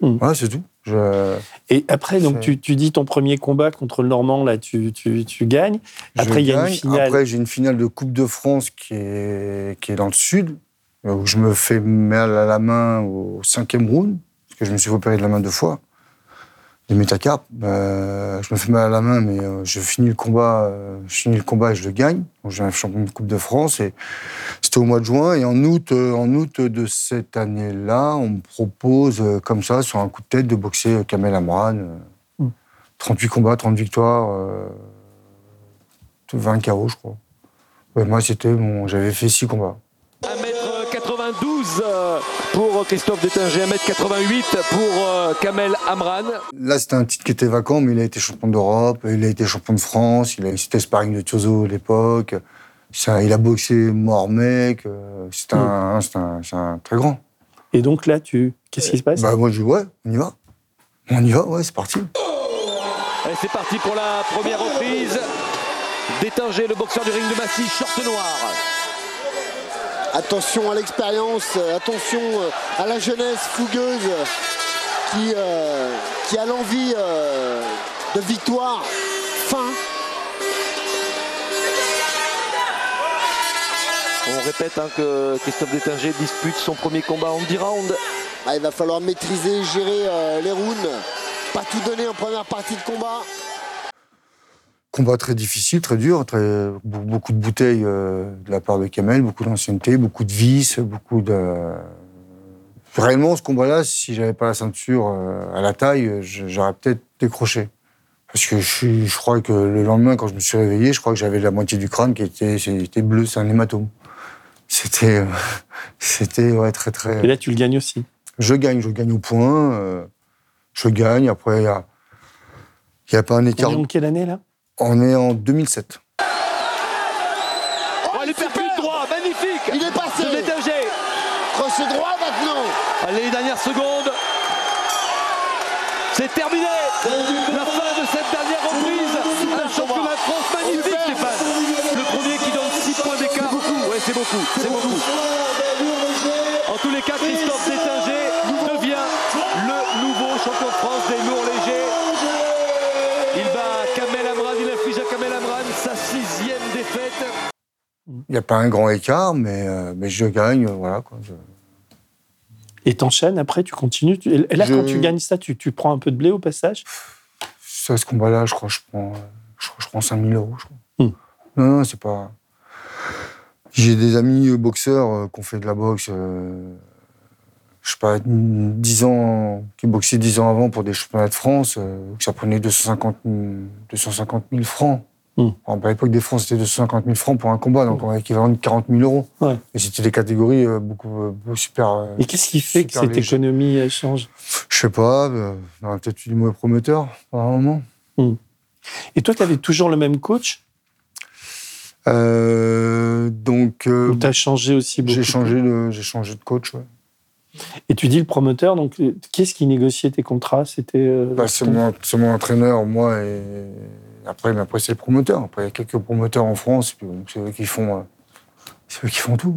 Mm. Voilà, c'est tout. Je, Et après, donc, tu, tu dis ton premier combat contre le Normand, là, tu, tu, tu gagnes. Après, je il y a une gagne. finale. Après, j'ai une finale de Coupe de France qui est, qui est dans le sud, où je me fais mal à la main au cinquième round, parce que je me suis fait opérer de la main deux fois, des métacarpes. Euh, je me fais mal à la main, mais euh, je finis le combat, euh, je finis le combat et je le gagne. Donc, j'ai un champion de Coupe de France et c'était au mois de juin. Et en août, euh, en août de cette année-là, on me propose euh, comme ça, sur un coup de tête, de boxer euh, Kamel Amran. euh, Mm. 38 combats, 30 victoires. euh, 20 KO, je crois. Ouais, moi, c'était mon. J'avais fait 6 combats. 1m92 euh, pour Christophe Détinger, 1m88 pour euh, Kamel Amran. Là, c'était un titre qui était vacant, mais il a été champion d'Europe, il a été champion de France, il a c'était sparring de Tiozo à l'époque. Ça, il a boxé Mormec. euh, C'est un, c'est un, c'est un très grand. Et donc là, tu, qu'est-ce qui se passe? Bah, moi, je dis ouais, on y va. On y va, ouais, c'est parti. Et c'est parti pour la première reprise. Détinger, le boxeur du ring de Massy, short noir. Attention à l'expérience, euh, attention euh, à la jeunesse fougueuse qui, euh, qui a l'envie euh, de victoire fin. On répète hein, que Christophe Détinger dispute son premier combat en 10 rounds. Ah, il va falloir maîtriser, gérer euh, les rounds, pas tout donner en première partie de combat. Combat très difficile, très dur, très, be- beaucoup de bouteilles euh, de la part de Kamel, beaucoup d'ancienneté, beaucoup de vis, beaucoup de. Réellement, ce combat-là, si j'avais pas la ceinture euh, à la taille, j'aurais peut-être décroché. Parce que je, crois que le lendemain, quand je me suis réveillé, je crois que j'avais la moitié du crâne qui était, c'était bleu, c'est un hématome. C'était, euh, [LAUGHS] c'était ouais, très très. Et là, tu le gagnes aussi. Je gagne, je gagne au point. je gagne. Après, il y a, il y a pas un On écart. est en quelle année, là? On est en 2007. Oh, les percutes droit, magnifique Il est passé. de Détinger. Crochet droit maintenant. Allez, dernière seconde. C'est terminé. La fin de cette dernière reprise. Un championnat de France magnifique, Stéphane. Le premier qui donne 6 points d'écart. Ouais, c'est beaucoup. C'est beaucoup. Il n'y a pas un grand écart, mais, euh, mais je gagne. euh, Voilà, quoi. Je- Et t'enchaînes, après, tu continues. tu- Et là, Je- quand tu gagnes ça, tu, tu prends un peu de blé au passage? Ça, ce combat-là, je crois que je prends, je je prends 5000 euros. Je crois. Hmm. Non, non, c'est pas. J'ai des amis euh, boxeurs euh, qui ont fait de la boxe, euh, je sais pas, 10 ans, qui boxaient 10 ans avant pour des championnats de France, euh, que ça prenait 250 000, 250 000 francs. Hmm. À l'époque des francs, c'était 250 000 francs pour un combat, donc en équivalent de 40 000 euros. Ouais. Et c'était des catégories euh, beaucoup, euh, beaucoup super. euh, Et qu'est-ce qui fait que cette économie elle change? Je sais pas, aurait peut-être eu du mauvais promoteur pendant un moment. Et toi, tu avais toujours le même coach? Euh, donc, euh, Ou tu as changé aussi beaucoup j'ai changé, de, j'ai changé de coach. Ouais. Et tu dis le promoteur, donc euh, qui négociait tes contrats? C'était. euh, Bah, c'est, mon, c'est mon entraîneur, moi, et après, après c'est le promoteur. Après, il y a quelques promoteurs en France, c'est eux qui font, euh, c'est eux qui font tout.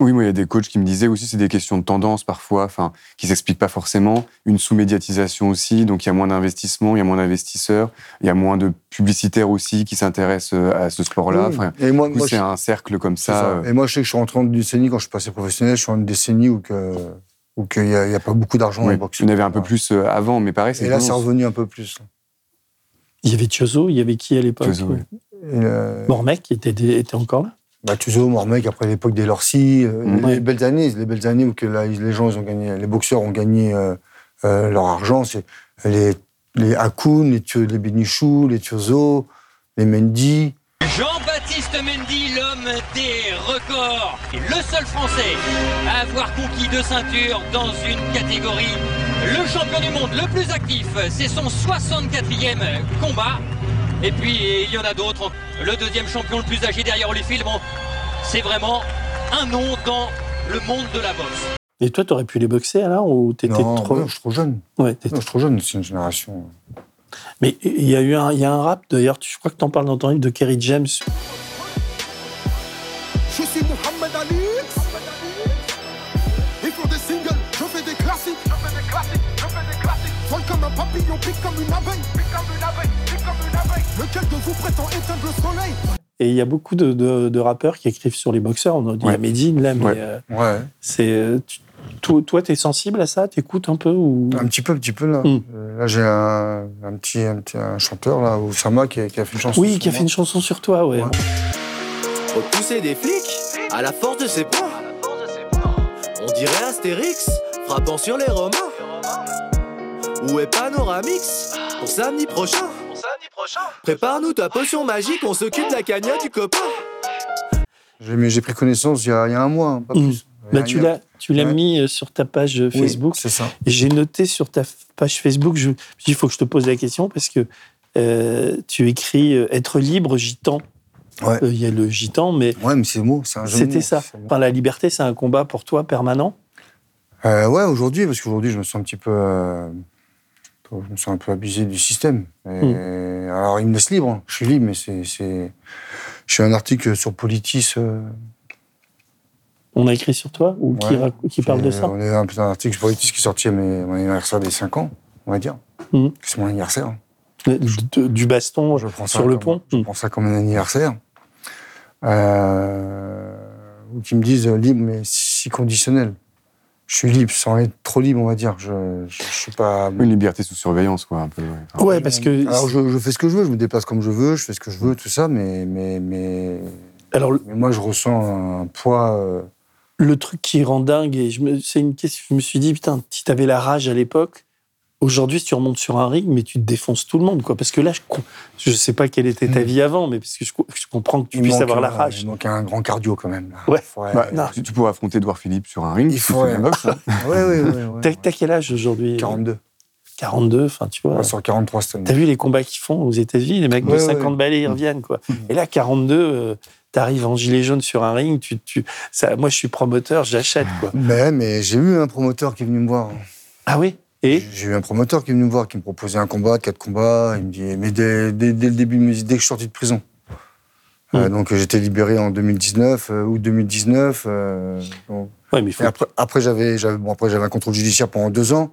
Oui, moi, il y a des coachs qui me disaient aussi, c'est des questions de tendance parfois, enfin, qui s'expliquent pas forcément. Une sous-médiatisation aussi, donc il y a moins d'investissement, il y a moins d'investisseurs, il y a moins de publicitaires aussi qui s'intéressent euh, à ce sport-là. Oui. Enfin, Et moi, c'est je- un cercle comme ça. ça. euh, Et moi, je sais que je suis rentré en décennie, quand je suis passé professionnel, je suis en une décennie où que, où qu'il n'y a, il y a pas beaucoup d'argent oui. en boxe. Il y en avait un peu plus avant, mais pareil, c'est Et là, c'est revenu un peu plus. Il y avait Tiozo, il y avait qui à l'époque Tiozo, euh, Mormec qui était, était encore là? Bah, Tuzo, Mormec, après l'époque des Lorcy, euh, Mhm. les belles années, les belles années où que là, les gens, ils ont gagné, les boxeurs ont gagné euh, euh, leur argent, c'est les, les Hakoun, les, les Benichou, les Tiozo, les Mendy. Jean-Baptiste Baptiste Mendy, l'homme des records. Le seul Français à avoir conquis deux ceintures dans une catégorie. Le champion du monde le plus actif, c'est son 64e combat. Et puis il y en a d'autres. Le deuxième champion le plus âgé derrière Holyfield, bon, c'est vraiment un nom dans le monde de la boxe. Et toi, t'aurais pu les boxer alors ou t'étais Non, trop. ouais, je suis trop jeune. Ouais, t'étais- Non, je suis trop jeune, c'est une génération. Mais il y a eu un, il y a un rap d'ailleurs, tu- je crois que t'en parles dans ton livre de Kerry James. Comme un papillon, pique comme une abeille. Pique comme une abeille, pique comme une abeille. Lequel de vous prétend éteindre le soleil? Et il y a beaucoup de, de- de rappeurs qui écrivent sur les boxeurs. On a dit Ouais. à Medine, là, mais Ouais. euh, Ouais. c'est. euh, tu- toi, toi, t'es sensible à ça? T'écoutes un peu ou... Un petit peu, un petit peu là. Mm. Euh, Là, j'ai un, un petit, un petit un chanteur là, Osama, qui a, qui a fait une chanson. Oui, sur qui a moi. fait une chanson sur toi, ouais. Ouais. Repousser des flics à la force de ses poings. On dirait Astérix frappant sur les Romains. Où est Panoramix? Pour samedi prochain Prépare-nous ta potion magique, on s'occupe de la cagnotte du copain. J'ai pris connaissance il y a, il y a un mois, hein, pas Mm. plus. Il Bah, tu il l'as, tu l'as Ouais. mis euh, sur ta page euh, Oui, Facebook. c'est ça. J'ai noté sur ta page Facebook, je, il faut que je te pose la question parce que euh, tu écris euh, être libre, gitan. Ouais. Euh, Il y a le gitan, mais Ouais, mais c'est le mot, c'est un jeu de c'était ça. la liberté, c'est un combat pour toi permanent? Euh, ouais, aujourd'hui, parce qu'aujourd'hui, je me sens un petit peu. Je me sens un peu abusé du système. Et- Hmm. Alors, il me laisse libre. hein. Je suis libre, mais c'est. c'est- Je fais un article sur Politis. euh, On a écrit sur toi ou qui, ouais. rac- qui parle de ça On a un, un article sur Politis qui est sorti à mon anniversaire des 5 ans, on va dire. Mhm. C'est mon anniversaire. hein. Du baston Je prends ça sur le comme- pont. Je prends ça comme un anniversaire. Euh, ou qui me disent euh, libre, mais si conditionnel. Je suis libre sans être trop libre, on va dire. Je ne suis pas. Une liberté sous surveillance, quoi, un peu. ouais. Parce que Alors, je, je fais ce que je veux, je me déplace comme je veux, je fais ce que je veux, tout ça, mais, mais, mais, alors mais moi, je ressens un poids. euh, le truc qui rend dingue et je me, c'est une question. Je me suis dit putain, si t'avais la rage à l'époque. Aujourd'hui, si tu remontes sur un ring, mais tu te défonces tout le monde, quoi. Parce que là, je, je sais pas quelle était ta Mm. vie avant, mais parce que je, co- je comprends que tu il puisses avoir la rage. Il manque un grand cardio quand même. là. Ouais. Faudrait- Bah, non. tu, tu pourrais affronter Edouard Philippe sur un ring. Il tu boxe, hein. [LAUGHS] Ouais, ouais, ouais, ouais. T'as, quel âge aujourd'hui? 42. 42, enfin, tu vois. Sur 43 cette année. T'as vu les combats qu'ils font aux États-Unis Les mecs de Ouais, 50 ouais. balais, ils reviennent, quoi. Et là, 42, euh, t'arrives en gilet jaune sur un ring, tu, tu, ça, moi, je suis promoteur, j'achète, quoi. Mais, mais j'ai eu un promoteur qui est venu me voir. Ah oui? Et J'ai eu un promoteur qui est venu me voir, qui me proposait un combat, quatre combats. Il me dit, mais dès, dès- dès le début, il me dit, dès que je suis sorti de prison. Euh, Mm. donc j'étais libéré en 2019, euh, août 2019. euh, donc- Ouais, mais faut. Après, après j'avais, bon, après j'avais un contrôle judiciaire pendant deux ans,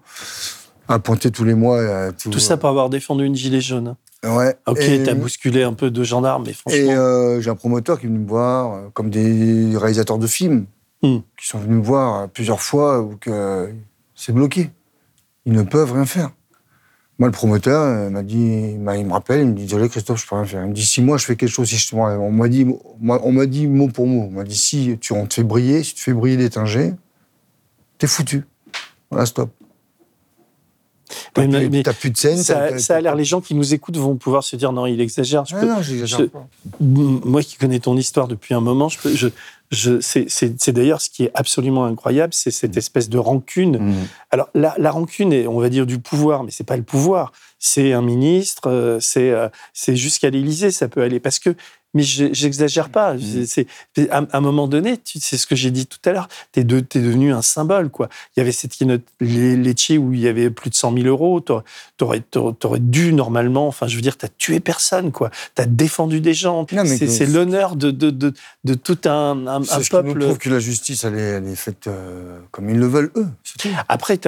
à pointer tous les mois. euh, tout, Tout ça pour avoir défendu une gilet jaune. Ouais. Ok, t'as bousculé un peu de gendarmes, mais franchement. Et euh, j'ai un promoteur qui est venu me voir, euh, comme des réalisateurs de films, Hmm. qui sont venus me voir euh, plusieurs fois, où que euh, c'est bloqué. Ils ne peuvent rien faire. Moi, le promoteur euh, m'a dit, il m'a- il me rappelle, il me dit, désolé Christophe, je peux rien faire. Il me dit, si moi je fais quelque chose, si je, on m'a dit, on m'a dit mot pour mot, on m'a dit, si tu, on te fait briller, si tu fais briller les tingés, t'es foutu. Voilà, stop. T'as plus, mais t'as plus de scène. ça, ça a l'air, les gens qui nous écoutent vont pouvoir se dire non, il exagère. Je Ah peux- non, j'exagère je- pas. Moi qui connais ton histoire depuis un moment, je peux, je, c'est, c'est, c'est d'ailleurs ce qui est absolument incroyable, c'est cette espèce de rancune. Mhm. Alors la, la rancune est, on va dire, du pouvoir, mais c'est pas le pouvoir. C'est un ministre, euh, c'est, euh, c'est jusqu'à l'Élysée, ça peut aller. Parce que, mais je- j'exagère pas. Mhm. C'est, c'est- à, à un moment donné, tu- c'est ce que j'ai dit tout à l'heure. T'es, de, t'es devenu un symbole, quoi. Il y avait cette keynote Lecce où il y avait plus de 100 000 euros. T'aurais, t'aurais dû normalement, enfin, je veux dire, t'as tué personne, quoi. T'as défendu des gens. C'est, l'honneur de, de, de, de tout un, peuple. prouve que la justice, elle est, elle est faite euh, comme ils le veulent, eux. Après,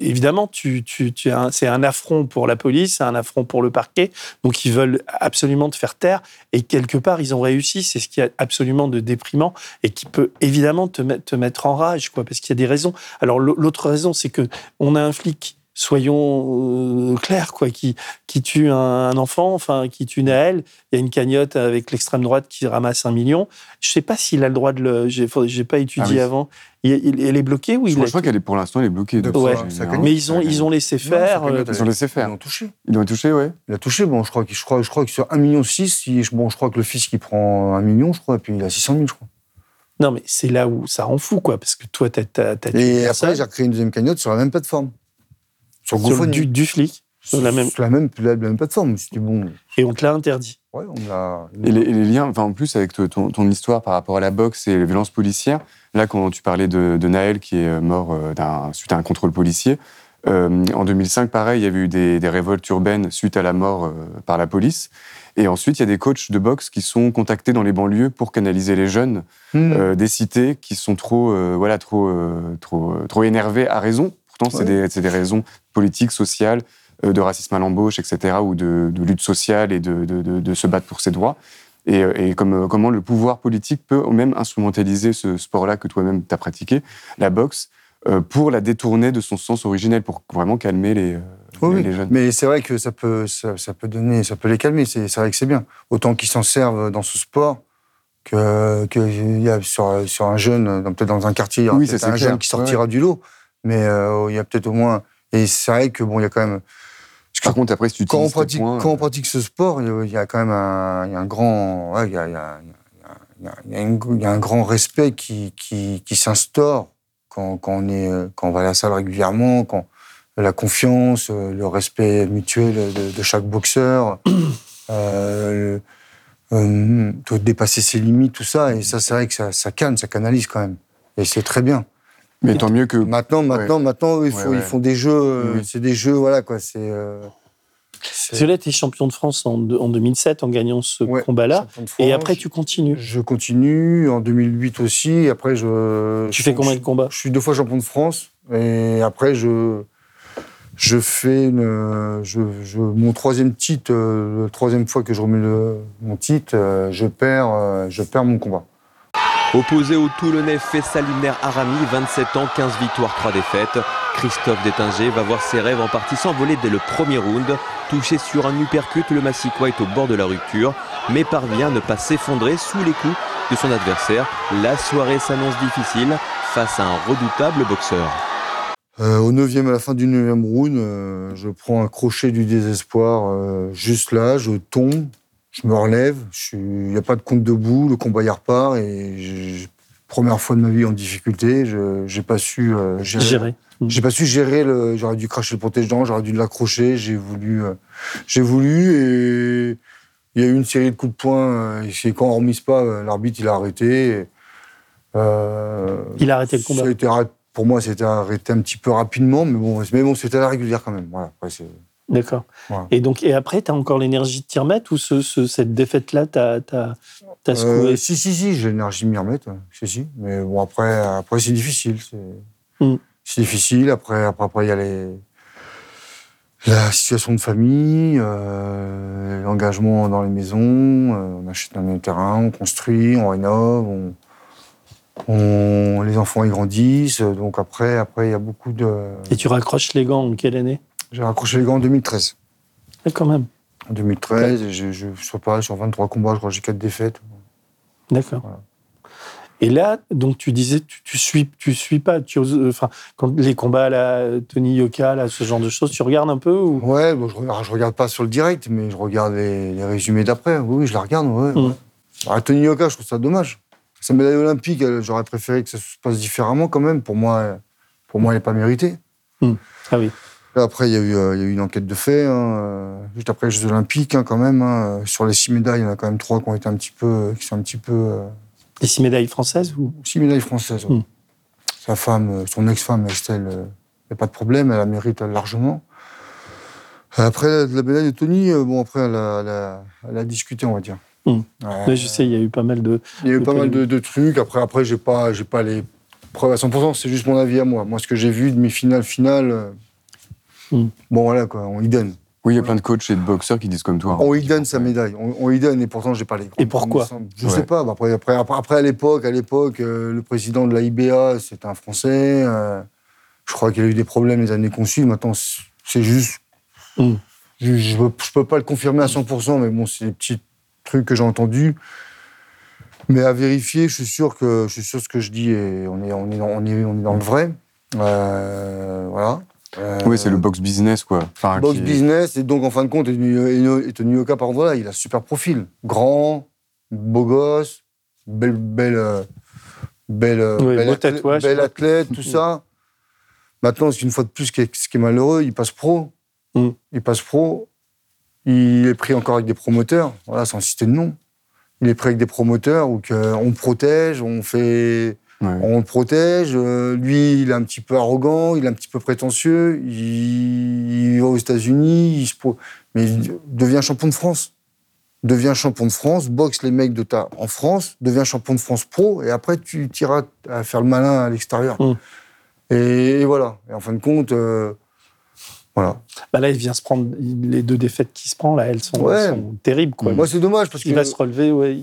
évidemment, tu, tu, tu c'est un affront pour la police, c'est un affront pour le parquet. Donc, ils veulent absolument te faire taire. Et quelque part, ils ont réussi. C'est ce qui est absolument de déprimant et qui peut évidemment te, mettre- te mettre en rage, quoi, parce qu'il y a des raisons. Alors, l'au- l'autre raison, c'est que on a un flic soyons euh, clairs, quoi, qui, qui tue un, un enfant, enfin, qui tue Naël. Il y a une cagnotte avec l'extrême droite qui ramasse un million. Je sais pas s'il a le droit de le. J'ai j'ai pas étudié Ah oui. avant. Il, il- elle est bloquée ou Je il je crois qu'elle est pour l'instant, elle est bloquée. donc, Ouais. euh, ça. Mais ils ont, ils ont laissé faire. euh, Ils ont laissé faire. Ils l'ont touché. Ils l'ont touché, ouais. Il a touché, bon, je crois, que- je crois, je crois que sur 1,6 million, il- bon, je crois que le fils qui prend 1 million, je crois, et puis il a 600 000, je crois. Non, mais c'est là où ça rend fou, quoi, parce que toi, t'as tué Et après, j'ai recréé une deuxième cagnotte sur la même plateforme. Sur Sur du, du flic. Sur la même. Sur la même, la même plateforme. C'était bon. Et on te l'a interdit. Ouais, on l'a. Et les, et les liens, enfin, en plus, avec ton, ton histoire par rapport à la boxe et les violences policières, là, quand tu parlais de, de Naël qui est mort euh, d'un- suite à un contrôle policier, euh, en 2005, pareil, il y avait eu des, des révoltes urbaines suite à la mort euh, par la police. Et ensuite, il y a des coachs de boxe qui sont contactés dans les banlieues pour canaliser les jeunes Hmm. euh, des cités qui sont trop, euh, voilà, trop, euh, trop, euh, trop énervés à raison. Pourtant, c'est Ouais. des, c'est des raisons politiques, sociales, euh, de racisme à l'embauche, etc., ou de, de lutte sociale et de, de- de- de se battre pour ses droits. Et, euh, et comme, euh, comment le pouvoir politique peut même instrumentaliser ce sport-là que toi-même tu as pratiqué, la boxe, pour la détourner de son sens originel, pour vraiment calmer les, Oui, les- oui. les jeunes. Mais c'est vrai que ça peut, ça, ça peut donner, ça peut les calmer. C'est vrai que c'est bien. Autant qu'ils s'en servent dans ce sport que, y a sur, sur un jeune, peut-être dans un quartier, il y aura Oui, ça, un clair. jeune qui sortira Ouais, du lot. Mais euh, il y a peut-être au moins. Et c'est vrai que bon, il y a quand même. Par contre, après, si tu quand on pratique, points, quand on pratique ce sport, il y a- quand même un, il y a un grand, ouais, il y a, il y a- il y a- il y a une- il y a un grand respect qui, qui, qui s'instaure quand, quand on est, euh, quand on va à la salle régulièrement, quand la confiance, euh, le respect mutuel de, de chaque boxeur, euh, euh, de dépasser ses limites, tout ça. Et ça, c'est vrai que ça, ça canne, ça canalise quand même. Et c'est très bien. Mais tant mieux que. Maintenant, maintenant, maintenant, ils, Ouais, font, ouais. ils font des jeux. euh, Oui. C'est des jeux, voilà quoi. C'est. euh, Violette est champion de France en, de- en 2007 en gagnant ce combat-là. Et après, tu continues. Je continue en 2008 aussi. Après, je. Tu je- fais combien de combats Je suis deux fois champion de France. Et après, je. Je fais une, je, je- mon troisième titre, euh, la troisième fois que je remets le, mon titre, euh, je perds, euh, je perds mon combat. Opposé au Toulonnais Faisal Ibner Arami, 27 ans, 15 victoires, 3 défaites. Christophe Détinger va voir ses rêves en partie s'envoler dès le premier round. Touché sur un uppercut, le Massicois est au bord de la rupture, mais parvient à ne pas s'effondrer sous les coups de son adversaire. La soirée s'annonce difficile face à un redoutable boxeur. Euh, au neuvième, à la fin du neuvième round, euh, je prends un crochet du désespoir euh, juste là, je tombe, je me relève, il n'y a pas de compte debout, le combat y repart et je- première fois de ma vie en difficulté, je j'ai pas su euh, gérer. Gérer. J'ai pas su gérer le. J'aurais dû cracher le protège-dents, j'aurais dû l'accrocher. J'ai voulu, euh, j'ai voulu et il y a eu une série de coups de poing. euh, et quand on remise pas, l'arbitre il a arrêté. et, euh, Il a arrêté le combat. ça a été arrêt- pour moi, c'était arrêté un petit peu rapidement, mais bon, mais bon, c'était à la régulière quand même. Voilà. Après, c'est- D'accord. Voilà. Et donc, et après, tu as encore l'énergie de t'y remettre ou ce, ce- cette défaite-là, t'as t'as- t'as secoué Euh, si, si, si, j'ai l'énergie de m'y remettre. ouais. Si, si. Mais bon, après, après c'est difficile. C'est Mm. difficile. Après, après, après, il y a les... la situation de famille, euh, l'engagement dans les maisons. euh, on achète un terrain, on construit, on rénove, on, on- les enfants ils grandissent. Donc après, après, il y a beaucoup de. Et tu raccroches les gants en quelle année? J'ai raccroché les gants en 2013. Ah, Quand même. En 2013, et je, je, je sais pas, sur 23 combats, je crois que j'ai 4 défaites. D'accord. Et là, donc tu disais, tu, tu suis, tu suis pas, tu euh, enfin, quand les combats là, Tony Yoka, là, ce genre de choses, tu regardes un peu ou? Ouais, bon, je, regarde, je regarde pas sur le direct, mais je regarde les, les résumés d'après. Oui, oui, je la regarde. Ouais, Mm. ouais. Alors, Tony Yoka, je trouve ça dommage. Sa médaille olympique, j'aurais préféré que ça se passe différemment quand même. Pour moi, pour moi elle n'est pas méritée. Ah oui. Après, il y, a eu, euh, il y a eu une enquête de fait, hein, euh, juste après les Jeux Olympiques, hein, quand même. hein. Sur les six médailles, il y en a quand même trois qui ont été un petit peu. Qui sont un petit peu euh, les six médailles françaises ou? Six médailles françaises. ouais. Mm. Sa femme, euh, son ex-femme, Estelle, il n'y a pas de problème, elle la mérite largement. Après, la médaille de Tony, euh, bon, après, elle a, elle a- elle a discuté, on va dire. Mm. Ouais. Ouais, Je sais, il y a eu pas mal de. Il y a eu pas mal de, de trucs. Après, après j'ai pas, j'ai pas les preuves à 100%. C'est juste mon avis à moi. Moi, ce que j'ai vu de mes finales, finales, Mm. bon, voilà, quoi, on y donne. Oui, il y a plein de coachs et de boxeurs qui disent comme toi. hein. On y donne sa médaille. On, on y donne, et pourtant, j'ai pas les. Et pourquoi Je Ouais. sais pas. bah, Après, après, après, à l'époque, à l'époque, euh, le président de la IBA, c'était un Français. euh, je crois qu'il a eu des problèmes les années qu'on suit. Maintenant, c'est- juste. Mm. Je, je, peux- je peux pas le confirmer à 100%, mais bon, c'est des petits trucs que j'ai entendus. Mais à vérifier, je suis sûr que je suis sûr que ce que je dis est on est on est dans, on est, on est dans le vrai. Euh, voilà. Euh, Oui, c'est le box business, quoi. Enfin, box qui- business et donc en fin de compte, Yoka par contre voilà, il a un super profil, grand, beau gosse, belle belle euh, belle euh, Oui, belle athlète, tatouage. belle athlète, tout ça. Maintenant, c'est une fois de plus ce qui est, ce qui est malheureux, il passe pro. Mm. Il passe pro. Il est pris encore avec des promoteurs. Voilà, sans citer de nom. Il est pris avec des promoteurs où on protège, on fait, on le protège. euh, lui, il est un petit peu arrogant, il est un petit peu prétentieux. Il, il va aux États-Unis, il se pro- mais il devient champion de France. Devient champion de France, boxe les mecs de ta en France, devient champion de France pro, et après tu iras à faire le malin à l'extérieur. Et, et voilà. Et en fin de compte, euh, voilà. Bah là, il vient se prendre les deux défaites qu'il se prend là, elles sont, Ouais. elles sont terribles quoi. Moi, c'est dommage parce il que- va se relever. Ouais.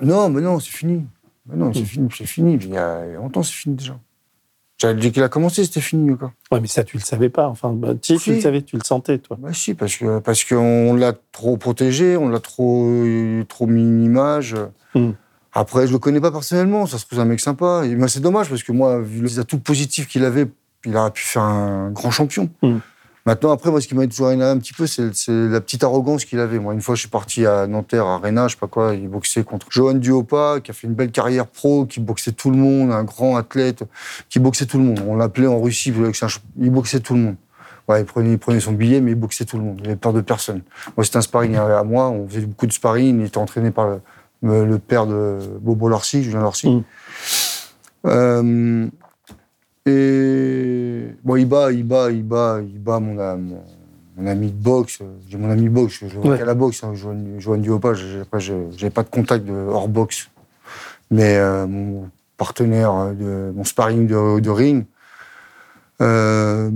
Non, mais non, c'est fini. Mais non, c'est fini, c'est fini. Il y a longtemps, c'est fini déjà. Dès qu'il a commencé, c'était fini, quoi. Ouais, mais ça, tu le savais pas. Enfin, bah, si, tu le savais, tu le sentais, toi. Bah si, parce que parce qu'on l'a trop protégé, on l'a trop trop mis une image. Mm. Après, je le connais pas personnellement. Ça se trouve c'est un mec sympa. Et moi, c'est dommage parce que moi, vu les atouts positifs qu'il avait, il aurait pu faire un grand champion. Mm. Maintenant, après, moi, ce qui m'a toujours énervé un petit peu, c'est la petite arrogance qu'il avait. Moi, une fois, je suis parti à Nanterre, à Arena, je sais pas quoi, il boxait contre Johan Duopa, qui a fait une belle carrière pro, qui boxait tout le monde, un grand athlète, qui boxait tout le monde. On l'appelait en Russie, il boxait tout le monde. Ouais, il prenait, il prenait son billet, mais il boxait tout le monde. Il avait peur de personne. Moi, c'était un sparring à moi. On faisait beaucoup de sparring. Il était entraîné par le, père de Bobo Lorcy, Julien Lorcy. Euh, et bon, il bat, il bat, il bat, il bat mon, mon, mon ami de boxe. J'ai mon ami de boxe, je Ouais. qu'à la boxe. Hein, Duopa, j'ai- après, j'ai j'avais pas de contact de, hors boxe. Mais euh, mon partenaire, euh, de, mon sparring de, de ring. euh,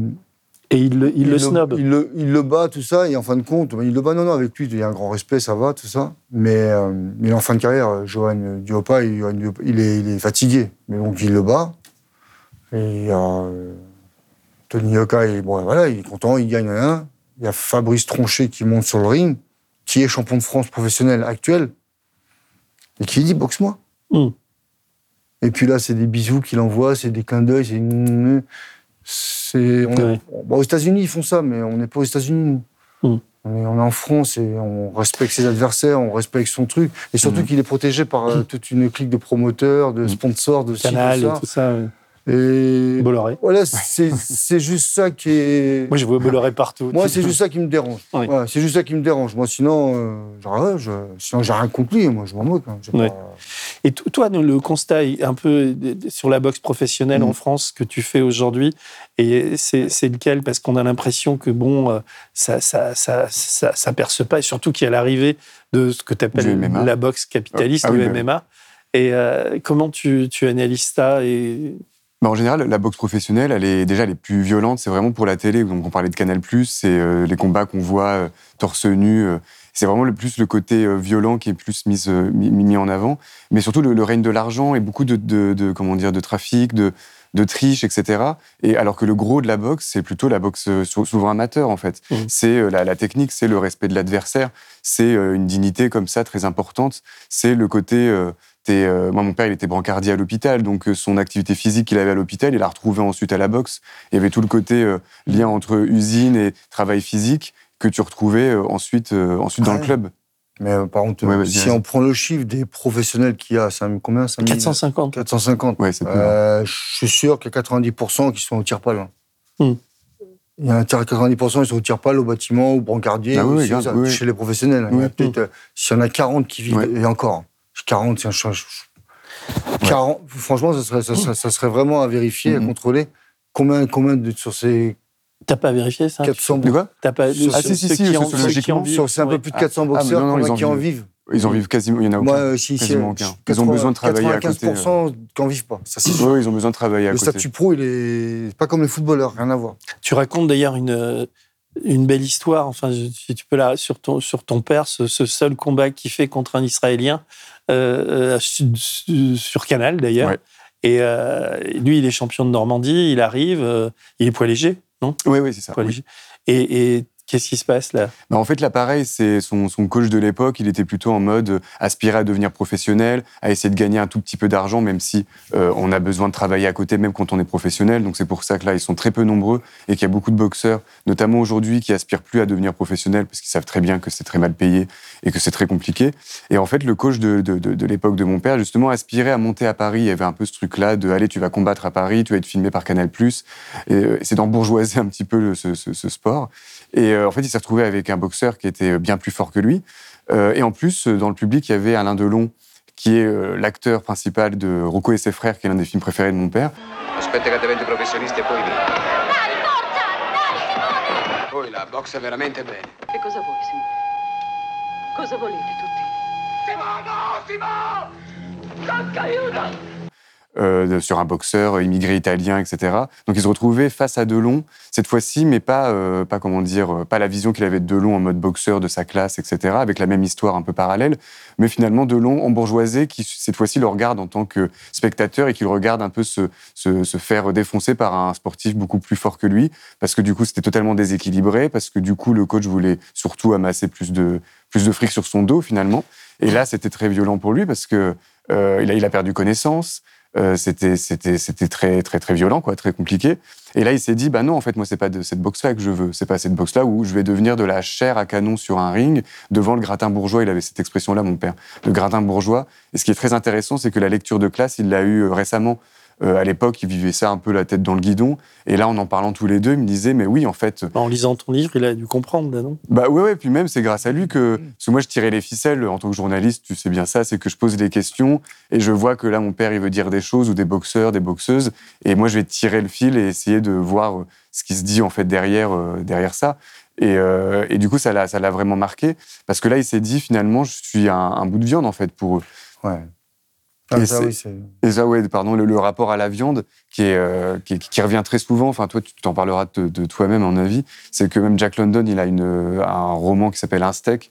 et il le, il le snob. Il le, il le bat, tout ça, et en fin de compte, il le bat, non, non, avec lui, il y a un grand respect, ça va, tout ça. Mais, euh, mais en fin de carrière, Johan Duopa, il est, il est fatigué. Mais donc, il le bat. Et il y a euh, Tony Yoka, il, bon, voilà, il est content, il gagne un. Il y a Fabrice Tronchet qui monte sur le ring, qui est champion de France professionnel actuel, et qui dit boxe-moi. Mm. Et puis là, c'est des bisous qu'il envoie, c'est des clins d'œil, c'est. c'est on est- aux États-Unis, ils font ça, mais on n'est pas aux États-Unis, nous. Mm. On est, on est en France et on respecte ses adversaires, on respecte son truc. Et surtout Mm. qu'il est protégé par euh, toute une clique de promoteurs, de sponsors, de ci, Canal et tout ça. ouais. Et Bolloré. voilà, c'est c'est juste ça qui est. Moi, je vois Bolloré partout. Moi, c'est juste ça qui me dérange. Oui. Voilà, c'est juste ça qui me dérange. Moi, sinon, euh, genre, je, sinon, j'ai rien conclu. Moi, je m'en moque. hein. J'ai Ouais. pas- Et to- toi, le constat un peu sur la boxe professionnelle Mm. en France que tu fais aujourd'hui, et c'est lequel? Parce qu'on a l'impression que bon, euh, ça, ça, ça, ça, ça perce pas, et surtout qu'il y a l'arrivée de ce que tu appelles MMA. la boxe capitaliste, Ah, ah le oui, bah oui. MMA. Et euh, comment tu, tu analyses ça et... Bah, en général, la boxe professionnelle, elle est déjà les plus violentes. C'est vraiment pour la télé. Donc, on parlait de Canal+, c'est euh, les combats qu'on voit euh, torse nu. euh, c'est vraiment le plus le côté violent qui est plus mis, mis, mis en avant. Mais surtout le, le règne de l'argent et beaucoup de, de, de- comment dire de trafic, de de triche, etc. Et alors que le gros de la boxe, c'est plutôt la boxe sou- souvent amateur en fait. Mmh. C'est la, la technique, c'est le respect de l'adversaire, c'est une dignité comme ça très importante. C'est le côté t'es, euh, moi, mon père, il était brancardier à l'hôpital, donc euh, son activité physique qu'il avait à l'hôpital, il l'a retrouvé ensuite à la boxe. Il y avait tout le côté euh, lien entre usine et travail physique que tu retrouvais euh, ensuite, euh, ensuite dans le club. Mais euh, par contre, Ouais, si on prend le chiffre des professionnels qu'il y a, ça combien 5 000? 450. 450. Ouais, c'est Euh, je suis sûr qu'il y a 90% qui sont au tir-pal. hein. Hmm. Il y a un tir- 90% qui sont au tir-pal, au bâtiment, au brancardier, Ah oui, oui, oui, chez les professionnels. Il y en a Oui. peut-être, euh, S'il y en a 40 qui vivent, Ouais. et encore, 40, c'est un change. 40, franchement, ça serait, ça, serait, ça serait vraiment à vérifier, à Mhm. contrôler. Combien, combien de, sur ces T'as pas vérifié ça? 400 De quoi? T'as pas Sur- Ah, si, logiquement, C'est un peu plus de 400 Ah, mais boxeurs, non, non, combien ils en qui en vivent. Ils en vivent quasiment, il y en a aucun. Moi, euh, si, si, quasiment euh, aucun. Ils ont besoin de travailler à côté. 95% qui en vivent pas. Ça, c'est sûr. Oui, ils ont besoin de travailler à Le côté. statut pro, il est pas comme les footballeurs, rien à voir. Tu racontes d'ailleurs une, euh, une belle histoire, enfin, si tu peux la, sur ton, sur ton père, ce, ce seul combat qu'il fait contre un Israélien, euh, euh, su- su- sur Canal d'ailleurs. Ouais. Et euh, lui, il est champion de Normandie, il arrive, euh, il est poids léger, non? Oui, oui, c'est ça. Poids oui. léger. Et, et qu'est-ce qui se passe là? Bah, en fait, là, pareil, c'est son, coach de l'époque. Il était plutôt en mode euh, aspirer à devenir professionnel, à essayer de gagner un tout petit peu d'argent, même si euh, on a besoin de travailler à côté, même quand on est professionnel. Donc c'est pour ça que là, ils sont très peu nombreux et qu'il y a beaucoup de boxeurs, notamment aujourd'hui, qui aspirent plus à devenir professionnels parce qu'ils savent très bien que c'est très mal payé et que c'est très compliqué. Et en fait, le coach de, l'époque de mon père, justement, aspirait à monter à Paris. Il y avait un peu ce truc-là de allez, tu vas combattre à Paris, tu vas être filmé par Canal+. Et euh, c'est d'embourgeoiser un petit peu ce, ce- sport. Et en fait, il s'est retrouvé avec un boxeur qui était bien plus fort que lui. Euh, et en plus, euh, dans le public, il y avait Alain Delon, qui est euh, l'acteur principal de Rocco et ses frères, qui est l'un des films préférés de mon père. E poi la boxe veramente bene. Che cosa vuoi, Simo? Cosa volete tutti? Simo, no, Simo! Cacca, aiuto! Euh, sur un boxeur immigré italien, etc. Donc il se retrouvait face à Delon, cette fois-ci, mais pas, euh, pas comment dire, euh, pas la vision qu'il avait de Delon en mode boxeur de sa classe, etc. Avec la même histoire un peu parallèle, mais finalement Delon embourgeoisé qui cette fois-ci le regarde en tant que spectateur et qui le regarde un peu se, se, se faire défoncer par un sportif beaucoup plus fort que lui, parce que du coup c'était totalement déséquilibré, parce que du coup le coach voulait surtout amasser plus de plus de fric sur son dos finalement. Et là c'était très violent pour lui parce que euh, il, a, il a perdu connaissance. Euh, c'était c'était c'était très très très violent quoi, très compliqué. Et là il s'est dit bah non en fait moi c'est pas de cette boxe là que je veux, c'est pas cette boxe là où je vais devenir de la chair à canon sur un ring devant le gratin bourgeois. Il avait cette expression là mon père, le gratin bourgeois. Et ce qui est très intéressant c'est que la lecture de classe il l'a eu euh, récemment. Euh, à l'époque, il vivait ça un peu la tête dans le guidon. Et là, en en parlant tous les deux, il me disait, mais oui, en fait. En lisant ton livre, il a dû comprendre, là, non? Bah ouais, ouais, puis même, c'est grâce à lui que. Parce que moi, je tirais les ficelles en tant que journaliste, tu sais bien ça, c'est que je pose des questions et je vois que là, mon père, il veut dire des choses ou des boxeurs, des boxeuses. Et moi, je vais tirer le fil et essayer de voir euh, ce qui se dit, en fait, derrière, euh, derrière ça. Et, euh, et du coup, ça l'a ça l'a vraiment marqué. Parce que là, il s'est dit, finalement, je suis un, un bout de viande, en fait, pour eux. Ouais. Et, Ah, ça, oui, et ça, ouais, pardon, le, le rapport à la viande qui, est, euh, qui, qui revient très souvent. Enfin, toi, tu t'en parleras de, de toi-même, à mon avis. C'est que même Jack London, il a une, un roman qui s'appelle Un steak,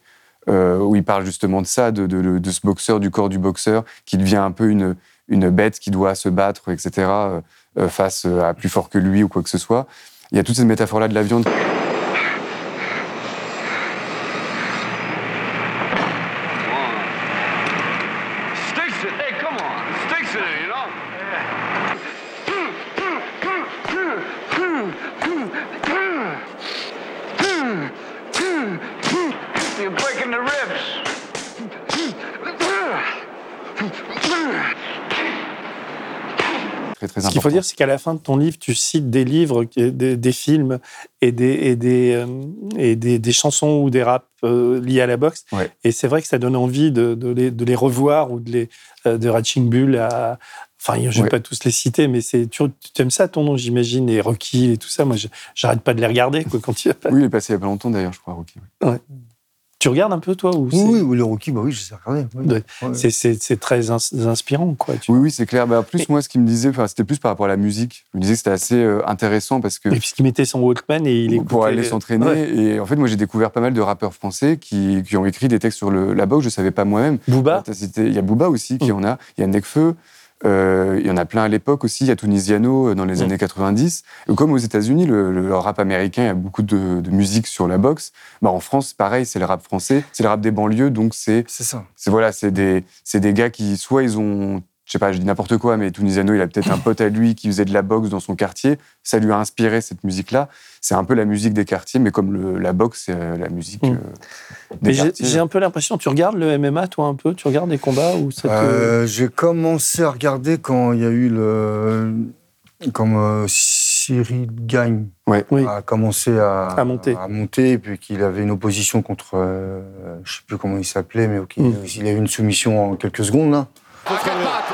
euh, où il parle justement de ça, de, de- de ce boxeur, du corps du boxeur, qui devient un peu une, une bête qui doit se battre, etc., euh, face à plus fort que lui ou quoi que ce soit. Il y a toute cette métaphore-là de la viande. Très, très Ce qu'il faut dire, c'est qu'à la fin de ton livre, tu cites des livres, des, des films et, des, et, des, euh, et des, des chansons ou des raps euh, liés à la boxe. Ouais. Et c'est vrai que ça donne envie de, de les, de les revoir ou de les euh, de Ratching Bull à. Enfin, je ne vais pas tous les citer, mais c'est tu, tu aimes ça ton nom, j'imagine, et Rocky et tout ça. Moi, j'arrête pas de les regarder quoi, quand il a pas. Oui, il est passé il y a pas longtemps d'ailleurs, je crois, Rocky. Ouais. Tu regardes un peu toi ou Oui, le Rocky, bah oui, je sais regarder. oui. C'est- très ins- inspirant, quoi. tu- Oui, oui, c'est clair. Bah, en plus, moi, ce qu'il me disait, c'était plus par rapport à la musique. Je me disais que c'était assez euh, intéressant parce que. Et puisqu'il mettait son Walkman et il écoutait. pour aller s'entraîner. Ouais. Et en fait, moi, j'ai découvert pas mal de rappeurs français qui, qui ont écrit des textes sur le, la boxe. Je savais pas moi-même. Booba cité- Il y a Booba aussi Mm. qui en a. Il y a Nekfeu. Euh, il y en a plein à l'époque aussi. Il y a Tunisiano euh, dans les Mm. années 90. Et comme aux États-Unis, le, le rap américain, il y a beaucoup de, de musique sur la boxe. Bah, en France, pareil, c'est le rap français. C'est le rap des banlieues. Donc, c'est. C'est ça. C'est voilà, c'est des, c'est des gars qui, soit ils ont. Je sais pas, je dis n'importe quoi, mais Tunisiano, il a peut-être un pote à lui qui faisait de la boxe dans son quartier. Ça lui a inspiré cette musique-là. C'est un peu la musique des quartiers, mais comme le- la boxe, c'est euh, la musique Mm. euh, Mais des j'ai quartiers. j'ai un peu l'impression, tu regardes le MMA, toi, un peu? Tu regardes des combats ou ça te... Euh, J'ai commencé à regarder quand il y a eu le. Comme euh, Cyril Gagne Ouais. Oui. a commencé à, À monter. à monter, et puis qu'il avait une opposition contre. euh, je sais plus comment il s'appelait, mais ok, Mm. il a eu une soumission en quelques secondes, là.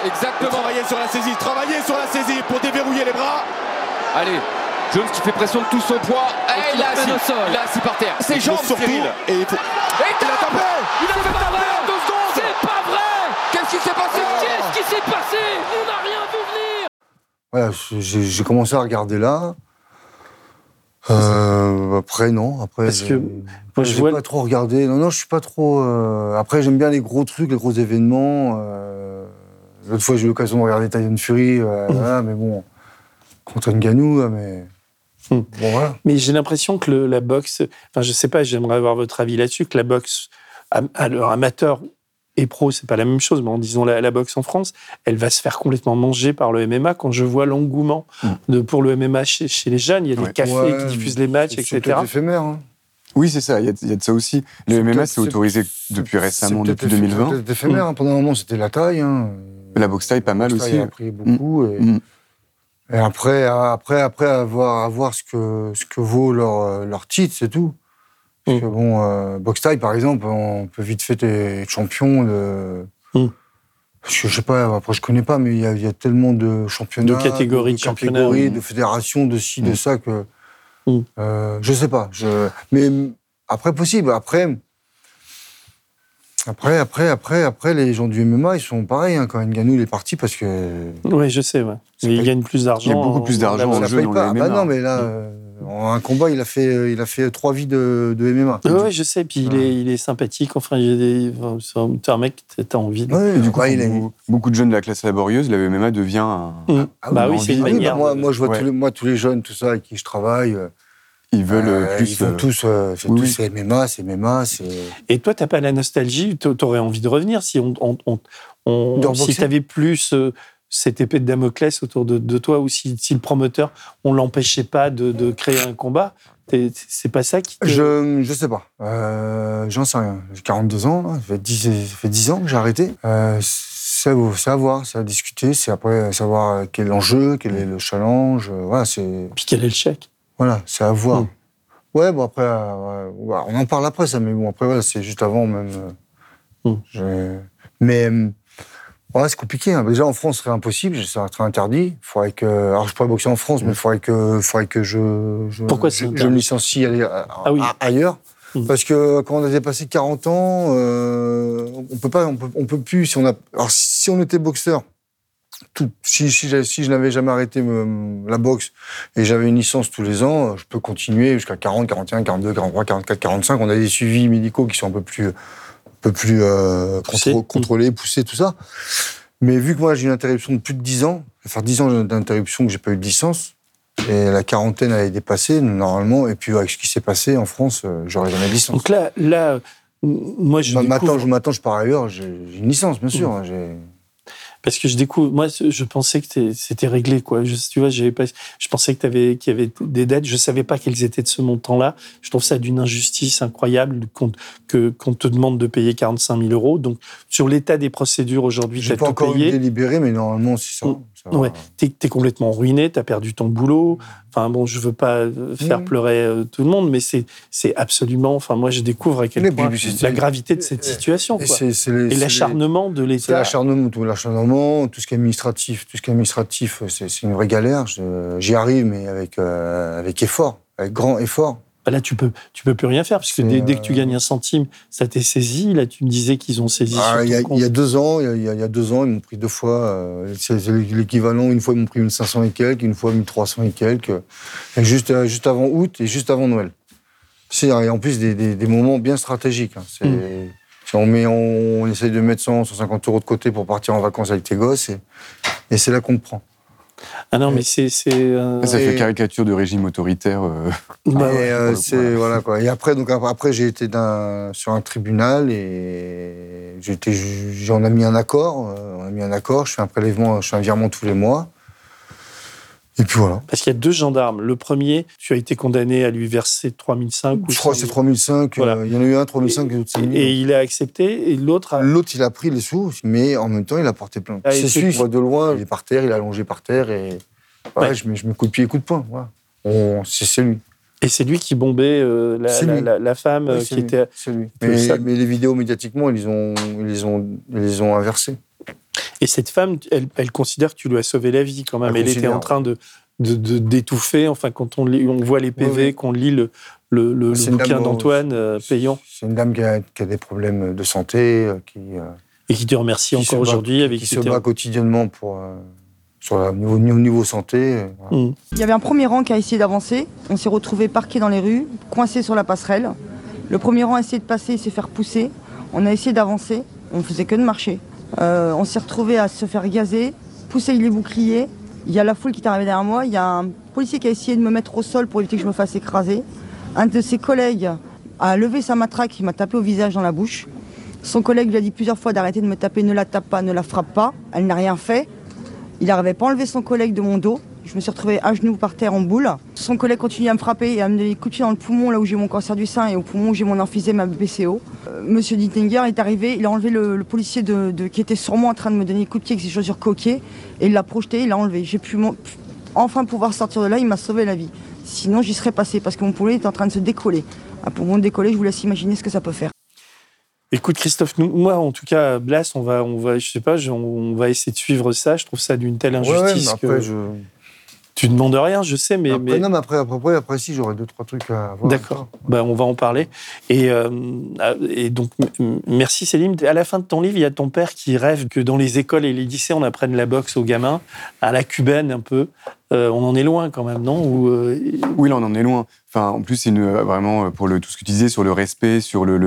Exactement. Travailler sur la saisie, travailler sur la saisie pour déverrouiller les bras. Allez, Jones qui fait pression de tout son poids. Et au c'est sol. là, c'est par terre. Ses jambes, surtout-. Et il faut- Et il a tapé Il a fait tapé en deux secondes C'est pas vrai Qu'est-ce qui s'est passé Qu'est-ce qui s'est passé? On n'a rien vu venir Voilà, j'ai commencé à regarder là. Euh, après, non. Après, Parce que moi, je vois- pas trop regardé. Non, non, je suis pas trop. euh, Après, j'aime bien les gros trucs, les gros événements. euh, L'autre fois, j'ai eu l'occasion de regarder Tyson Fury. euh, Mmh. voilà, mais bon, contre Ngannou, là, mais Hmm. Mais j'ai l'impression que le- la boxe, enfin je sais pas, j'aimerais avoir votre avis là-dessus, que la boxe alors amateur et pro, c'est pas la même chose, mais en disant la, la boxe en France, elle va se faire complètement manger par le MMA. Quand je vois l'engouement de, pour le MMA chez, chez les jeunes, il y a des cafés Ouais, qui diffusent les matchs, c'est etc. peut-être éphémère. hein. Oui, c'est ça, il y, a- il y a de ça aussi. Le C'est MMA, c'est autorisé c'est- depuis récemment, c'est depuis peut-être- 2020. c'est peut-être éphémère. hein. Pendant un moment, c'était la taille. hein. La boxe taille, pas mal La boxe aussi. taille a pris beaucoup. Et, et après, après, après avoir, avoir ce, que, ce que vaut leur, leur titre, c'est tout. Parce que bon, euh, boxe taille, par exemple, on peut vite fait être champion de. Parce que je sais pas, après je connais pas, mais il y a, il y a tellement de championnats, De catégories de championnats, catégories, oui. de fédérations, de ci, de Mm. ça que euh, je sais pas. Je, mais après possible. Après, après, après, après, après, les gens du MMA, ils sont pareils. Hein, quand Ngannou il est parti parce que Oui, je sais, ouais. Mais il gagne plus d'argent. Il y a beaucoup plus d'argent en jeu paye dans pas. le Ah bah MMA. non, mais là, euh, en un combat, il a fait, euh, il a fait trois vies de, de MMA. Oui, ouais, je sais. Puis il, est, il est sympathique. Enfin, il a des. enfin, un, t'es un mec, t'as envie. De... Et du coup, beaucoup, beaucoup de jeunes de la classe laborieuse, le MMA devient un. Mm. Ah Bah oui, c'est une manière bah moi, de- moi, je vois Ouais. tous les, moi, tous les jeunes, tout ça, avec qui je travaille. Euh, Ils veulent euh, plus. Ils euh, tous, euh, c'est oui, tous MMA, c'est MMA. Et toi, t'as pas la nostalgie t'a- T'aurais envie de revenir si on, on, on- si t'avais plus euh, cette épée de Damoclès autour de, de toi ou si, si le promoteur on l'empêchait pas de, de créer un combat. C'est pas ça qui. Je, je sais pas. Euh, J'en sais rien. J'ai 42 ans, là. Ça, fait 10, ça fait 10 ans que j'ai arrêté. Euh, c'est à- voir, c'est à discuter, c'est après savoir quel est l'enjeu, quel est le challenge. euh, Voilà, c'est. Puis quel est le chèque Voilà, c'est à voir. Mm. Ouais, bon après, euh, on en parle après ça, mais bon après voilà, c'est juste avant même. euh, Mm. je- Mais euh, ouais, c'est compliqué. hein. Déjà en France, ce serait impossible, ça serait interdit. Faudrait que, alors je pourrais boxer en France, mais il faudrait que, faudrait que je, je, Pourquoi je, je me licencie aller, Ah oui. ailleurs. Parce que quand on a dépassé 40 ans, euh, on peut pas, on peut, on peut plus. Si on a, alors si on était boxeur, tout, si, si, j'ai- si je n'avais jamais arrêté euh, la boxe et j'avais une licence tous les ans, je peux continuer jusqu'à 40, 41, 42, 43, 44, 45. On a des suivis médicaux qui sont un peu plus, un peu plus euh, contrôlés, poussés, tout ça. Mais vu que moi j'ai une interruption de plus de 10 ans, ça fait faire 10 ans d'interruption que j'ai pas eu de licence, et la quarantaine elle est dépassée normalement, et puis avec ce qui s'est passé en France, euh, j'aurais jamais de licence. Donc là, là, moi je Ma- découvre- Maintenant, je, maintenant, je pars ailleurs, j'ai une licence, bien sûr. Mm. hein, j'ai- Parce que je découvre, moi, je pensais que c'était réglé, quoi. Je, tu vois, j'avais pas, je pensais que avais, qu'il y avait des dettes. Je savais pas qu'elles étaient de ce montant-là. Je trouve ça d'une injustice incroyable qu'on, que, qu'on te demande de payer 45 000 euros. Donc, sur l'état des procédures aujourd'hui, J'ai pas encore payé. délibéré, mais normalement, c'est ça. Ouais, t'es, t'es complètement ruiné, t'as perdu ton boulot. Enfin bon, je veux pas euh, faire Mm. pleurer euh, tout le monde, mais c'est, c'est absolument. Enfin, moi, je découvre à quel Mais point puis, la gravité de cette situation, Et les- l'acharnement de C'est l'État. l'acharnement, tout l'acharnement, tout ce qui est administratif, tout ce qui est administratif, c'est une vraie galère. J'y arrive, mais avec euh, avec effort, avec grand effort. Bah Là, tu peux, tu peux plus rien faire, parce que dès, dès que tu euh, gagnes un centime, ça t'est saisi. Là, tu me disais qu'ils ont saisi Ah, Il y, a- ton il y a compte. deux ans, il y a- il y, deux ans, ils m'ont pris deux fois. euh, c'est l'équivalent. Une fois, ils m'ont pris 1500 et quelques, une fois 1300 et quelques. Et juste, euh, juste avant août et juste avant Noël. C'est en plus des, des- des moments bien stratégiques. hein. C'est- Mm. c'est- on, met, on, on essaye de mettre 100, 150 euros de côté pour partir en vacances avec tes gosses. Et, et c'est là qu'on te prend. Ah non, mais c'est. c'est, euh, Ça fait Et- caricature de régime autoritaire. euh, [LAUGHS] bah et euh, coup, c'est voilà quoi. Et après donc après, j'ai été d'un- sur un tribunal et j'ai été ju- on a mis un accord, euh, on a mis un accord. Je fais un prélèvement, je fais un virement tous les mois. Et puis voilà. Parce qu'il y a deux gendarmes. Le premier, tu as été condamné à lui verser 3005 ou Je crois que c'est 100 000. 3005. Voilà. euh, il y en a eu un 3005 et l'autre 5000. Et il a accepté, et l'autre a. L'autre, il a pris les sous, mais en même temps, il a porté plainte. Ah, et c'est c'est- celui qui voit de loin, il est par terre, il est allongé par terre et voilà, Ouais. je, mets, je mets coup de pied et coup de poing. Voilà. On- C'est lui. Et c'est lui qui bombait euh, la, la, la- la femme Oui, euh, qui lui, était. c'est lui. Mais, mais les vidéos médiatiquement, ils les ont, ils les ont, ils les ont inversées. Et cette femme, elle, elle considère que tu lui as sauvé la vie quand même. Elle Elle, était en train de de- de- d'étouffer. enfin, quand on, lit- on voit les PV, Oui, oui. qu'on lit le, le, bouquin dame, d'Antoine euh, Payan, C'est une dame qui a, qui a des problèmes de santé, euh, qui, euh, et qui te remercie qui encore aujourd'hui avec qui qui se bat quotidiennement pour euh, sur le niveau, niveau, niveau santé. euh, voilà. Mm. Il y avait un premier rang qui a essayé d'avancer. On s'est retrouvé parqué dans les rues, coincé sur la passerelle. Le premier rang a essayé de passer et s'est faire pousser. On a essayé d'avancer. On faisait que de marcher. Euh, on s'est retrouvé à se faire gazer, pousser les boucliers, Il y a la foule qui est arrivée derrière moi. Il y a un policier qui a essayé de me mettre au sol pour éviter que je me fasse écraser. Un de ses collègues a levé sa matraque, il m'a tapé au visage dans la bouche. Son collègue lui a dit plusieurs fois d'arrêter de me taper, ne la tape pas, ne la frappe pas. Elle n'a rien fait. Il n'arrivait pas à enlever son collègue de mon dos. Je me suis retrouvée à genoux par terre en boule. Son collègue continue à me frapper et à me donner des coups de pied dans le poumon, là où j'ai mon cancer du sein et au poumon où j'ai mon emphysème, ma BPCO. Euh, Monsieur Dittinger est arrivé, il a enlevé le, le policier de, de- qui était sur moi en train de me donner des coups de pied avec ses chaussures coquées et il l'a projeté, il l'a enlevé. J'ai pu mon- enfin pouvoir sortir de là, il m'a sauvé la vie. Sinon, j'y serais passé parce que mon poulet était en train de se décoller. Un poumon décollé, je vous laisse imaginer ce que ça peut faire. Écoute Christophe, nous- moi en tout cas, Blas, on va, on va, je sais pas, je- on va essayer de suivre ça. Je trouve ça d'une telle Ouais, ouais, injustice mais après, que je... tu demandes rien, je sais, mais, Après, mais- non, mais après, après, après, si, j'aurais deux, trois trucs à voir. D'accord. Bah, on va en parler. Et, euh, et donc, merci Céline. À la fin de ton livre, il y a ton père qui rêve que dans les écoles et les lycées, on apprenne la boxe aux gamins, à la cubaine un peu. Euh, on en est loin quand même, non? Ou, euh, Oui, là, on en est loin. Enfin, en plus, c'est euh, vraiment pour le, tout ce que tu disais sur le respect, sur le,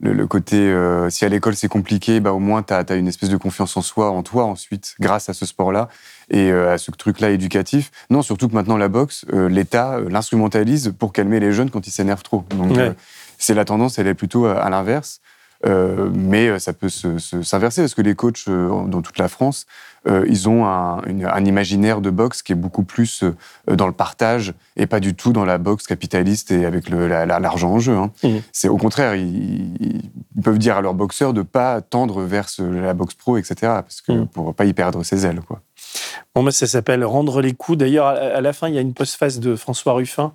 le, côté. euh, si à l'école c'est compliqué, bah, au moins tu as, une espèce de confiance en soi, en toi ensuite, grâce à ce sport-là et à ce truc-là éducatif. Non, surtout que maintenant, la boxe, l'État l'instrumentalise pour calmer les jeunes quand ils s'énervent trop. Donc, Ouais. c'est la tendance, elle est plutôt à, à l'inverse. Euh, mais euh, ça peut se- se- s'inverser parce que les coachs euh, dans toute la France, euh, ils ont un, une- un imaginaire de boxe qui est beaucoup plus dans le partage et pas du tout dans la boxe capitaliste et avec la- l'argent en jeu. hein. Mhm. C'est au contraire, ils, ils peuvent dire à leurs boxeurs de pas tendre vers ce- la boxe pro, etc. Parce que Mhm. pour pas y perdre ses ailes, quoi. Bon, moi, ça s'appelle Rendre les coups. D'ailleurs, à la fin, il y a une postface de François Ruffin.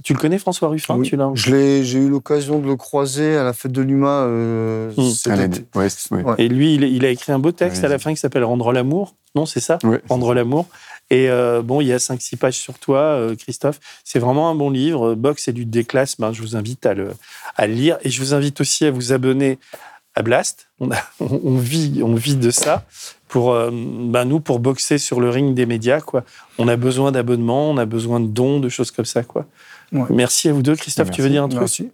Qui- Tu le connais, François Ruffin Oui. tu l'as Je l'ai- J'ai eu l'occasion de le croiser à la fête de l'UMA. euh, Mm. ouais, ouais. Ouais. Et lui, il, il a écrit un beau texte Ouais, à la fin qui s'appelle Rendre l'amour. Non, c'est ça Ouais. Rendre l'amour. Et euh, bon, il y a 5-6 pages sur toi, euh, Christophe. C'est vraiment un bon livre. Box et classes. Ben, je vous invite à le, à le lire. Et je vous invite aussi à vous abonner à Blast. On, a- [LAUGHS] on, on vit, on vit de ça. Pour, euh, ben, nous, pour boxer sur le ring des médias, quoi. On a besoin d'abonnements, on a besoin de dons, de choses comme ça, quoi. Ouais. Merci à vous deux. Christophe, tu veux dire un truc? Merci.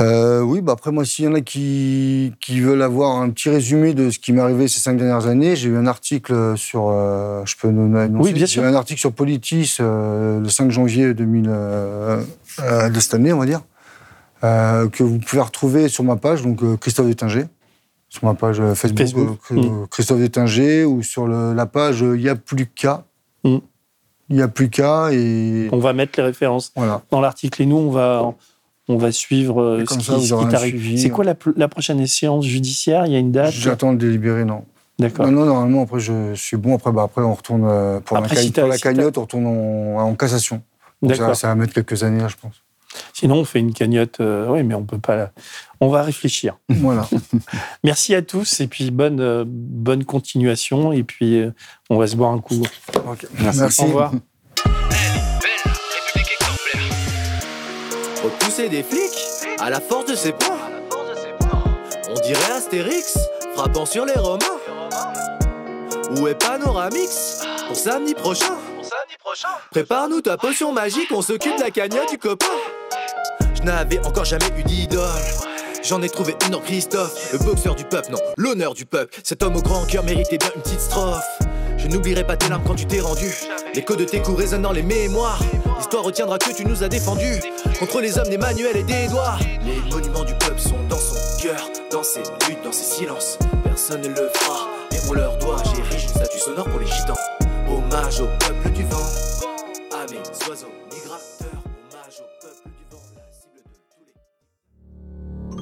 Euh, oui, bah après, moi, s'il y en a qui, qui veulent avoir un petit résumé de ce qui m'est arrivé ces cinq dernières années, j'ai eu un article sur. euh, je peux nous annoncer Oui, bien sûr. J'ai eu un article sur Politis euh, le 5 janvier 2000, euh, euh, de cette année, on va dire, que vous pouvez retrouver sur ma page, donc euh, Christophe Détinger, sur ma page euh, Facebook, Facebook. euh, Mm. Christophe Détinger, ou sur le- la page Il n'y a plus qu'à. Mm. Il n'y a plus qu'à, et On va mettre les références voilà. dans l'article. Et nous, on va, on va suivre euh, ce qui, ce qui t'arrive. C'est quoi la, la prochaine échéance judiciaire? Il y a une date? J'attends le délibéré, non. D'accord. Non, non, normalement, après, je suis bon. Après, bah, après on retourne euh, pour, Après, la, si pour cagnotte, on retourne en, en cassation. Donc ça, ça va mettre quelques années, là, je pense. Sinon, on fait une cagnotte. euh, oui, mais on peut pas. la- On va réfléchir. [LAUGHS] voilà. Merci à tous et puis bonne, euh, bonne continuation. Et puis, euh, on va se boire un coup. Merci. Au revoir. Belle République exemplaire. Repousser des flics à la force de ses poings. On dirait Astérix frappant sur les Romains. Où est Panoramix pour samedi prochain Prépare-nous ta potion magique, on s'occupe de la cagnotte du copain. Je n'avais encore jamais eu d'idole. J'en ai trouvé une en Christophe, le boxeur du peuple, non, l'honneur du peuple. Cet homme au grand cœur méritait bien une petite strophe. Je n'oublierai pas tes larmes quand tu t'es rendu. L'écho de tes coups résonne dans les mémoires. L'histoire retiendra que tu nous as défendus. Contre les hommes des manuels et doigts. Les monuments du peuple sont dans son cœur, dans ses luttes, dans ses silences. Personne ne le fera, mais on leur doit. J'érige une statue sonore pour les gitans. Hommage au peuple du vent.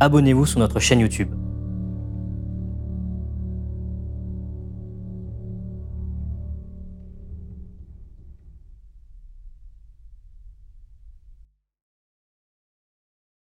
abonnez-vous sur notre chaîne YouTube.